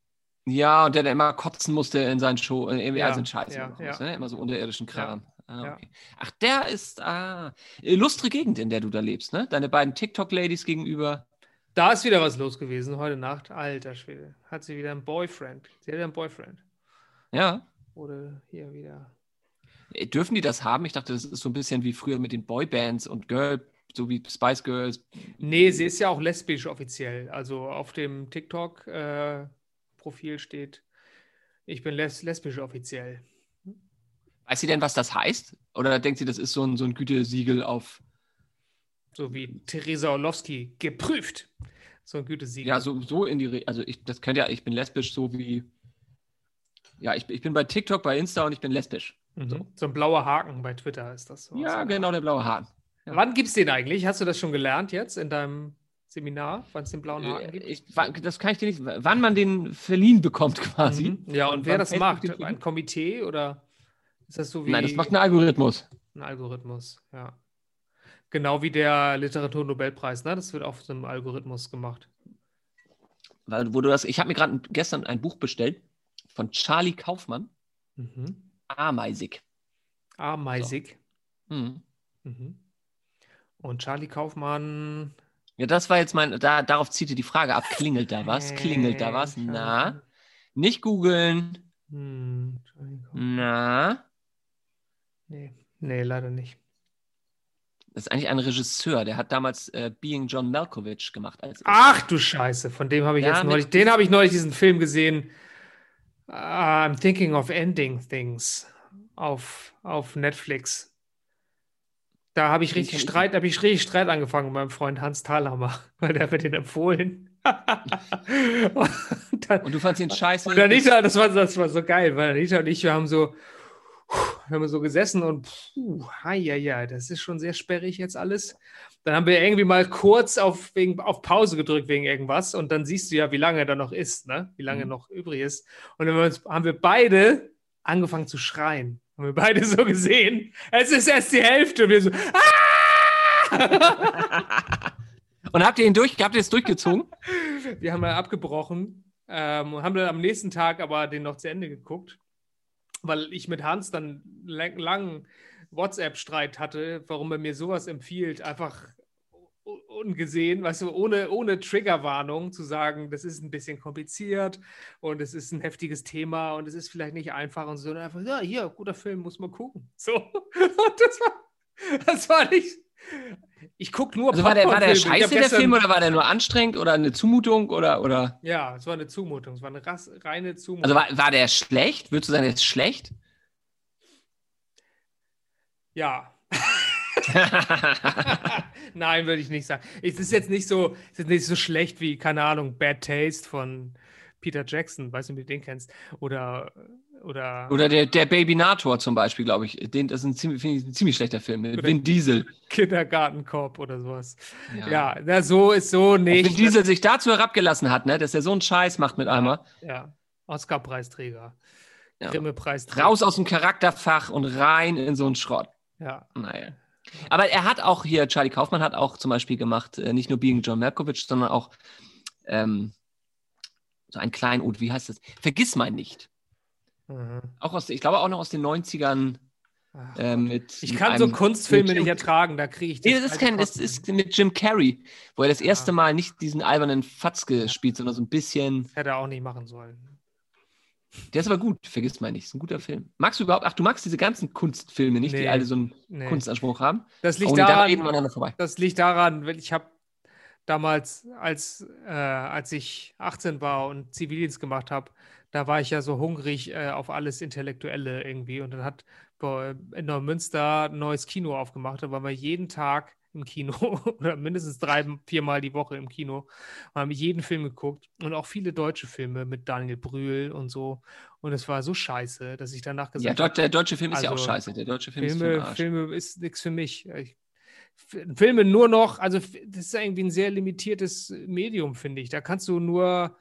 Ja, und der, der immer kotzen musste in seinen Show, äh, irgendwie Ja, also in Scheiße, ja, ja. ne? immer so unterirdischen Kram. Ah, okay. Ach, der ist, ah, illustre Gegend, in der du da lebst, ne? Deine beiden TikTok-Ladies gegenüber. Da ist wieder was los gewesen heute Nacht. Alter Schwede. Hat sie wieder einen Boyfriend. Sie hat einen Boyfriend. Ja. Oder hier wieder. Äh, Dürfen die das haben? Ich dachte, das ist so ein bisschen wie früher mit den Boybands und Girl, so wie Spice Girls. Nee, sie ist ja auch lesbisch offiziell. Also auf dem TikTok-Profil steht, ich bin les lesbisch offiziell. Weiß sie denn, was das heißt? Oder denkt sie, das ist so ein, so ein Gütesiegel auf. So wie Theresa Orlowski geprüft. So ein Gütesiegel. Ja, so, so in die. Re also, ich, das könnte ja, ich bin lesbisch, so wie. Ja, ich, ich bin bei TikTok, bei Insta und ich bin lesbisch. Mhm. so. So ein blauer Haken bei Twitter ist das so. Ja, genau, der blaue Haken. ja. Wann gibt es den eigentlich? Hast du das schon gelernt jetzt in deinem Seminar, wann es den blauen Haken Äh, gibt? Ich, das kann ich dir nicht. Wann man den verliehen bekommt, quasi. Mhm. Ja, und wer wann das macht? Ein Komitee oder ist das so wie Nein, das macht ein Algorithmus. ein Algorithmus? Ja. Genau wie der Literaturnobelpreis, ne? Das wird auf so einem Algorithmus gemacht. Weil, wo du das, ich habe mir gerade gestern ein Buch bestellt von Charlie Kaufmann, Mhm. Ameisig. Ameisig. Mhm. Mhm. Und Charlie Kaufmann. Ja, das war jetzt mein, da, darauf zielte die Frage ab. Klingelt da was? Klingelt da was? Äh, Na? Nicht googeln. Hm. Na? Nee. nee, leider nicht. Das ist eigentlich ein Regisseur, der hat damals äh, Being John Malkovich gemacht. Als Ach du Scheiße, von dem habe ich Ja, jetzt neulich, den habe ich neulich diesen Film gesehen. Ah, I'm thinking of ending things auf, auf Netflix. Da habe ich richtig Streit, habe ich richtig Streit angefangen mit meinem Freund Hans Thalhammer, weil der mir den empfohlen. und dann, Und du fandst ihn scheiße. und Anita, das war, das war so geil, weil Anita und ich, wir haben so, wir haben so gesessen und puh, ja, ja, das ist schon sehr sperrig jetzt alles. Dann haben wir irgendwie mal kurz auf, wegen, auf Pause gedrückt wegen irgendwas und dann siehst du ja, wie lange da noch ist, ne? wie lange Mhm. noch übrig ist. Und dann haben wir, uns, haben wir beide angefangen zu schreien. Haben wir beide so gesehen. Es ist erst die Hälfte. Und wir so, ah! Und habt ihr ihn durch, habt ihr es durchgezogen? Wir haben mal abgebrochen ähm, und haben dann am nächsten Tag aber den noch zu Ende geguckt, weil ich mit Hans dann lang- langen WhatsApp-Streit hatte, warum er mir sowas empfiehlt, einfach ungesehen, weißt du, ohne, ohne Triggerwarnung zu sagen, das ist ein bisschen kompliziert und es ist ein heftiges Thema und es ist vielleicht nicht einfach und so. Und einfach, ja, hier, guter Film, muss man gucken. So. Und das war, das war nicht. Ich gucke nur Also war der, war der scheiße, der Film, oder war der nur anstrengend oder eine Zumutung oder, oder? Ja, es war eine Zumutung. Es war eine reine Zumutung. Also war, war der schlecht? Würdest du sagen, der ist schlecht? Ja. Nein, würde ich nicht sagen. Es ist jetzt nicht so, es ist nicht so schlecht wie, keine Ahnung, Bad Taste von Peter Jackson, weißt du, wie du den kennst. Oder, oder, Oder der, der Babynator zum Beispiel, glaube ich. Den, das ist ein ziemlich, ich, ein ziemlich schlechter Film mit Vin Diesel. Kindergartenkorb oder sowas. Ja, na, so ist so Ob nicht. Vin Diesel sich dazu herabgelassen hat, ne, dass er so einen Scheiß macht mit einmal. Ja, Oscar-Preisträger. Ja. Grimme-Preisträger. Raus aus dem Charakterfach und rein in so einen Schrott. Ja. Naja. Aber er hat auch hier, Charlie Kaufmann hat auch zum Beispiel gemacht, äh, nicht nur Being John Malkovich, sondern auch ähm, so ein Kleinod, wie heißt das? Vergiss mein nicht. Mhm. Auch aus, ich glaube auch noch aus den 90ern Ach, äh, mit. ich mit kann so einem- Kunstfilme mit nicht ertragen, da kriege ich Nee, das ist kein, das ist mit Jim Carrey, wo er das erste Mal nicht diesen albernen Fatzke spielt, sondern so ein bisschen. Das hätte er auch nicht machen sollen. Der ist aber gut, vergiss mal nicht, ist ein guter Film. Magst du überhaupt, ach, du magst diese ganzen Kunstfilme nicht, Nee. die alle so einen Nee. Kunstanspruch haben? Das liegt Oh, da daran, vorbei. Das liegt daran, weil ich habe damals, als, äh, als ich 18 war und Zivildienst gemacht habe, da war ich ja so hungrig äh, auf alles Intellektuelle irgendwie. Und dann hat in Neumünster ein neues Kino aufgemacht. Da waren wir jeden Tag im Kino oder mindestens drei, viermal die Woche im Kino und haben jeden Film geguckt und auch viele deutsche Filme mit Daniel Brühl und so. Und es war so scheiße, dass ich danach Ja, gesagt Deut- der deutsche Film ist ja auch Also, scheiße. Der deutsche Film ist Filme, Arsch. Filme ist nichts für mich. Ich, Filme nur noch, also das ist irgendwie ein sehr limitiertes Medium, finde ich. Da kannst du nur,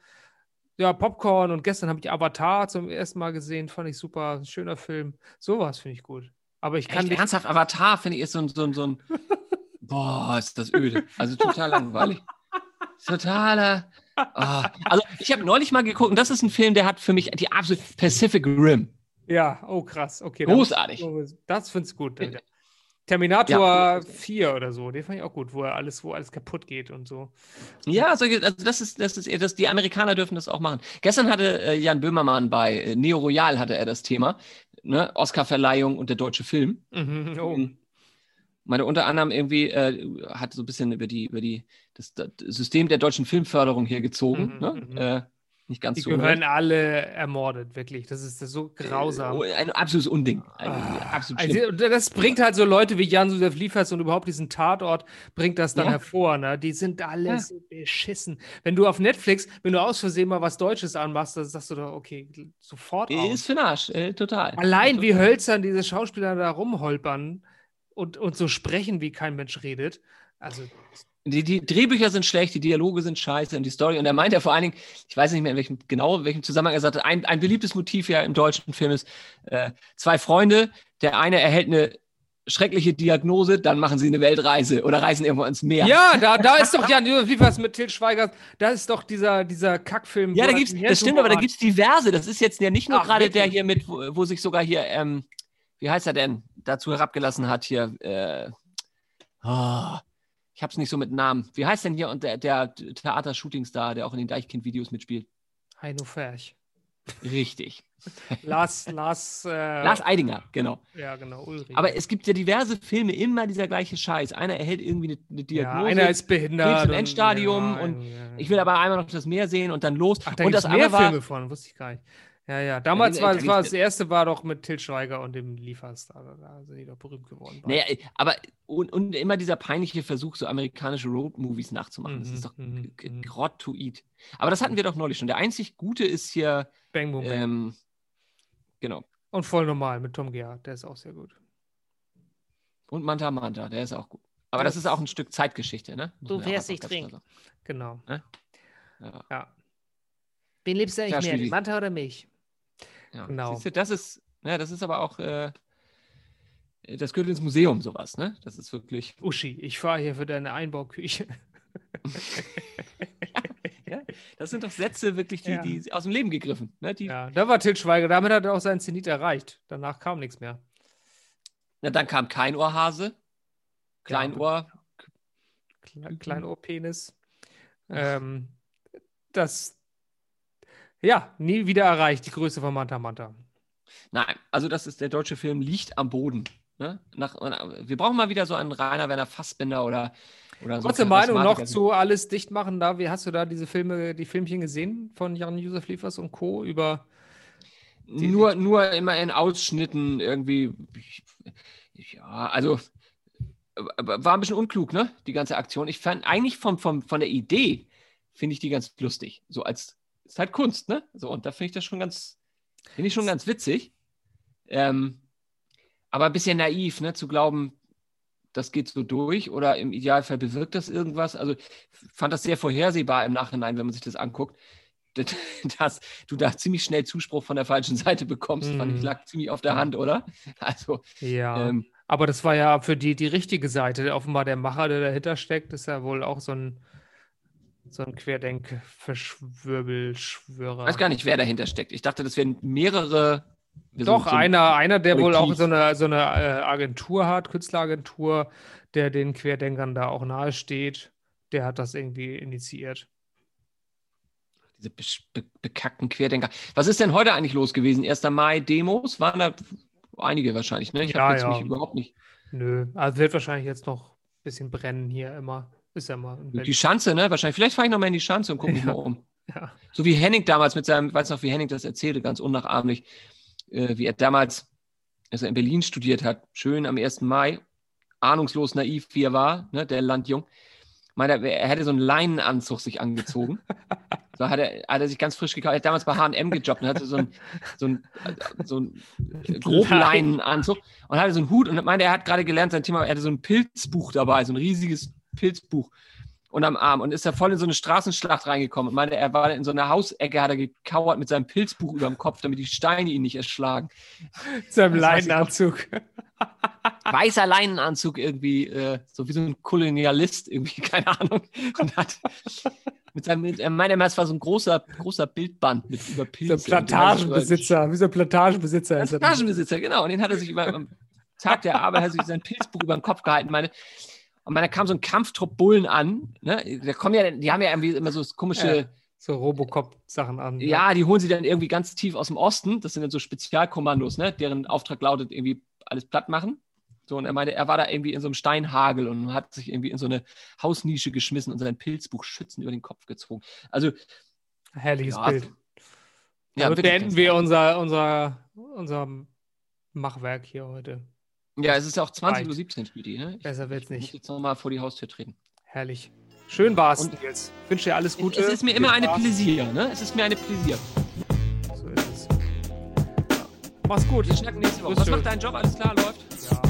ja, Popcorn und gestern habe ich Avatar zum ersten Mal gesehen, fand ich super, ein schöner Film. Sowas finde ich gut. Aber ich kann Echt, nicht, ernsthaft, Avatar finde ich ist so ein, so ein, so ein boah, ist das öde. Also total langweilig. Totaler. ah. Also ich habe neulich mal geguckt und das ist ein Film, der hat für mich die absolute Pacific Rim. ja, oh krass, okay. Großartig. Das finde ich gut. Äh, Terminator Ja. 4 oder so, den fand ich auch gut, wo er alles, wo alles kaputt geht und so. Ja, solche, also das ist, das ist, das, die Amerikaner dürfen das auch machen. Gestern hatte äh, Jan Böhmermann bei äh, Neo Royal hatte er das Thema, ne? Oscarverleihung und der deutsche Film. Mhm, oh. Meine unter anderem irgendwie äh, hat so ein bisschen über die über die das, das System der deutschen Filmförderung hier gezogen. Mhm, ne? mhm. Äh, nicht ganz Die so. gehören alle ermordet, wirklich. Das ist so grausam. Oh, Ein absolutes Unding. Ein, Ah, absolut. Also, das bringt halt so Leute wie Jan-Josef Liefers und überhaupt diesen Tatort, bringt das dann Ja. hervor. Ne? Die sind alle Ja. so beschissen. Wenn du auf Netflix, wenn du aus Versehen mal was Deutsches anmachst, dann sagst du doch, okay, sofort aus. Ist für den Arsch, äh, total. Allein wie hölzern diese Schauspieler da rumholpern und, und so sprechen, wie kein Mensch redet. Also, Die, die Drehbücher sind schlecht, die Dialoge sind scheiße und die Story. Und er meint ja vor allen Dingen, ich weiß nicht mehr in welchem genau, in welchem Zusammenhang er sagte, ein, ein beliebtes Motiv ja im deutschen Film ist, äh, zwei Freunde, der eine erhält eine schreckliche Diagnose, dann machen sie eine Weltreise oder reisen irgendwo ins Meer. ja, da, da ist doch Jan-Josef Liefers mit Til Schweiger, da ist doch dieser, dieser Kackfilm. Ja, da gibt's, den das stimmt, aber da gibt es diverse. Das ist jetzt ja nicht nur gerade der hier mit, wo, wo sich sogar hier, ähm, wie heißt er denn, dazu herabgelassen hat hier, äh, oh, ich hab's nicht so mit Namen. Wie heißt denn hier und der, der Theater-Shootingstar, der auch in den Deichkind-Videos mitspielt? Heino Ferch. Richtig. Lars, Lars, äh, Lars Eidinger, genau. Ja, genau, Ulrich. Aber es gibt ja diverse Filme, immer dieser gleiche Scheiß. Einer erhält irgendwie eine, eine ja, Diagnose. einer ist behindert. zum und- Endstadium ja, und ja, ja. ich will aber einmal noch das Meer sehen und dann los. Ach, da und das mehr war, Filme von, wusste ich gar nicht. Ja, ja. Damals da war, gibt's- das, war das erste war doch mit Til Schweiger und dem Liefers. Da, sind die doch berühmt geworden. Naja, aber und, und immer dieser peinliche Versuch, so amerikanische Road-Movies nachzumachen. das Mhm, ist doch mhm, g- mhm. grottoid. Aber das hatten wir doch neulich schon. Der einzig Gute ist hier, Bang Boom Bang. ähm, genau. Und voll normal mit Tom Gerhardt, der ist auch sehr gut. Und Manta Manta, der ist auch gut. Aber das Das- ist auch ein Stück Zeitgeschichte, ne? Muss Du ganz klar trinken. Genau. sagen. Ja, Ja. Wen liebst du eigentlich Ja, mehr, die Manta oder mich? Ja. Genau. Siehst du, das ist, ja, das ist aber auch, äh, das gehört ins Museum, sowas, ne? Das ist wirklich. Uschi, ich fahre hier für deine Einbauküche. Ja, das sind doch Sätze wirklich, die, Ja. die aus dem Leben gegriffen. Ne? Die, Ja, da war Til Schweiger, damit hat er auch seinen Zenit erreicht. Danach kam nichts mehr. Na, dann kam kein Ohrhase, Kleinohr. Kle Kleinohrpenis. Ähm, das, ja, nie wieder erreicht, die Größe von Manta Manta. Nein, also das ist der deutsche Film liegt am Boden. Ne? Nach, wir brauchen mal wieder so einen Rainer Werner Fassbinder oder, oder so. Kurze Meinung noch zu alles dicht machen. Da, wie hast du da diese Filme, die Filmchen gesehen von Jan-Josef Liefers und Co. über Nur, nur immer in Ausschnitten irgendwie. Ja, also war ein bisschen unklug, ne? Die ganze Aktion. Ich fand eigentlich vom, vom, von der Idee finde ich die ganz lustig. So als ist halt Kunst, ne? So, und da finde ich das schon ganz, finde ich schon ganz witzig. Ähm, aber ein bisschen naiv, ne? Zu glauben, das geht so durch oder im Idealfall bewirkt das irgendwas. Also ich fand das sehr vorhersehbar im Nachhinein, wenn man sich das anguckt. Dass du da ziemlich schnell Zuspruch von der falschen Seite bekommst, fand ich Mhm. lag ziemlich auf der Hand, oder? Also, Ja. ähm, Aber das war ja für die die richtige Seite. Offenbar der Macher, der dahinter steckt, ist ja wohl auch so ein, so ein Querdenk-Verschwurbelschwörer. ich weiß gar nicht, wer dahinter steckt. Ich dachte, das wären mehrere. Doch, so- einer, einer, der wohl auch so eine, so eine äh, Agentur hat, Künstleragentur, der den Querdenkern da auch nahe steht, der hat das irgendwie initiiert. Diese be be bekackten Querdenker. Was ist denn heute eigentlich los gewesen? 1. Mai Demos? Waren da einige wahrscheinlich, ne? Ich Ja, habe jetzt ja. mich überhaupt nicht. Nö, also wird wahrscheinlich jetzt noch ein bisschen brennen hier immer. Ist ja mal. Die Schanze, ne? Wahrscheinlich. Vielleicht fahre ich noch mal in die Schanze und gucke mich Ja. mal um. Ja. So wie Henning damals mit seinem, weiß noch, wie Henning das erzählte, ganz unnachahmlich, äh, wie er damals, als er in Berlin studiert hat, schön am 1. Mai, ahnungslos naiv wie er war, ne, der Landjung, meinte, er er hätte so einen Leinenanzug sich angezogen. so hat er, hat er sich ganz frisch gekauft. Er hat damals bei H&M gejobbt und hatte so einen, so einen, so einen groben Leinenanzug und hatte so einen Hut und meinte, er hat gerade gelernt, sein Thema, er hatte so ein Pilzbuch dabei, so ein riesiges Pilzbuch unterm Arm und ist da voll in so eine Straßenschlacht reingekommen und meinte, er war in so einer Hausecke, hat er gekauert mit seinem Pilzbuch über dem Kopf, damit die Steine ihn nicht erschlagen. seinem. Leinenanzug. Weißer Leinenanzug irgendwie, äh, so wie so ein Kolonialist irgendwie, keine Ahnung. Und hat mit seinem, mit, er meinte, es war so ein großer, großer Bildband mit über So Pilze. ein Plantagenbesitzer, wie so ein Plantagenbesitzer ist er. Plantagenbesitzer, genau. Und den hat er sich über, zack, der Abe hat sich sein Pilzbuch über den Kopf gehalten. Meine, und da kam so ein Kampftrupp Bullen an. Ne? Da kommen ja, die haben ja irgendwie immer so komische. Ja, so Robocop-Sachen an. ne? Ja, die holen sie dann irgendwie ganz tief aus dem Osten. Das sind dann so Spezialkommandos, ne? deren Auftrag lautet, irgendwie alles platt machen. So, und er meinte, er war da irgendwie in so einem Steinhagel und hat sich irgendwie in so eine Hausnische geschmissen und sein Pilzbuch schützend über den Kopf gezogen. Also, Herrliches Ja, Bild. ja, Damit wirklich beenden ganz- wir unser, unser, unser Machwerk hier heute. Ja, es ist ja auch Reicht. 20.17 Uhr spielt die, ne? Ich Besser wird's muss nicht. jetzt nochmal vor die Haustür treten. Herrlich. Schön war's, Und- Nils. Ich wünsche dir alles Gute. Es ist mir immer eine. Pläsier, ne? Es ist mir eine Pläsier. So ist es. Mach's gut. Wir schnacken nächste Woche. Was macht dein Job? Alles klar, läuft? Ja,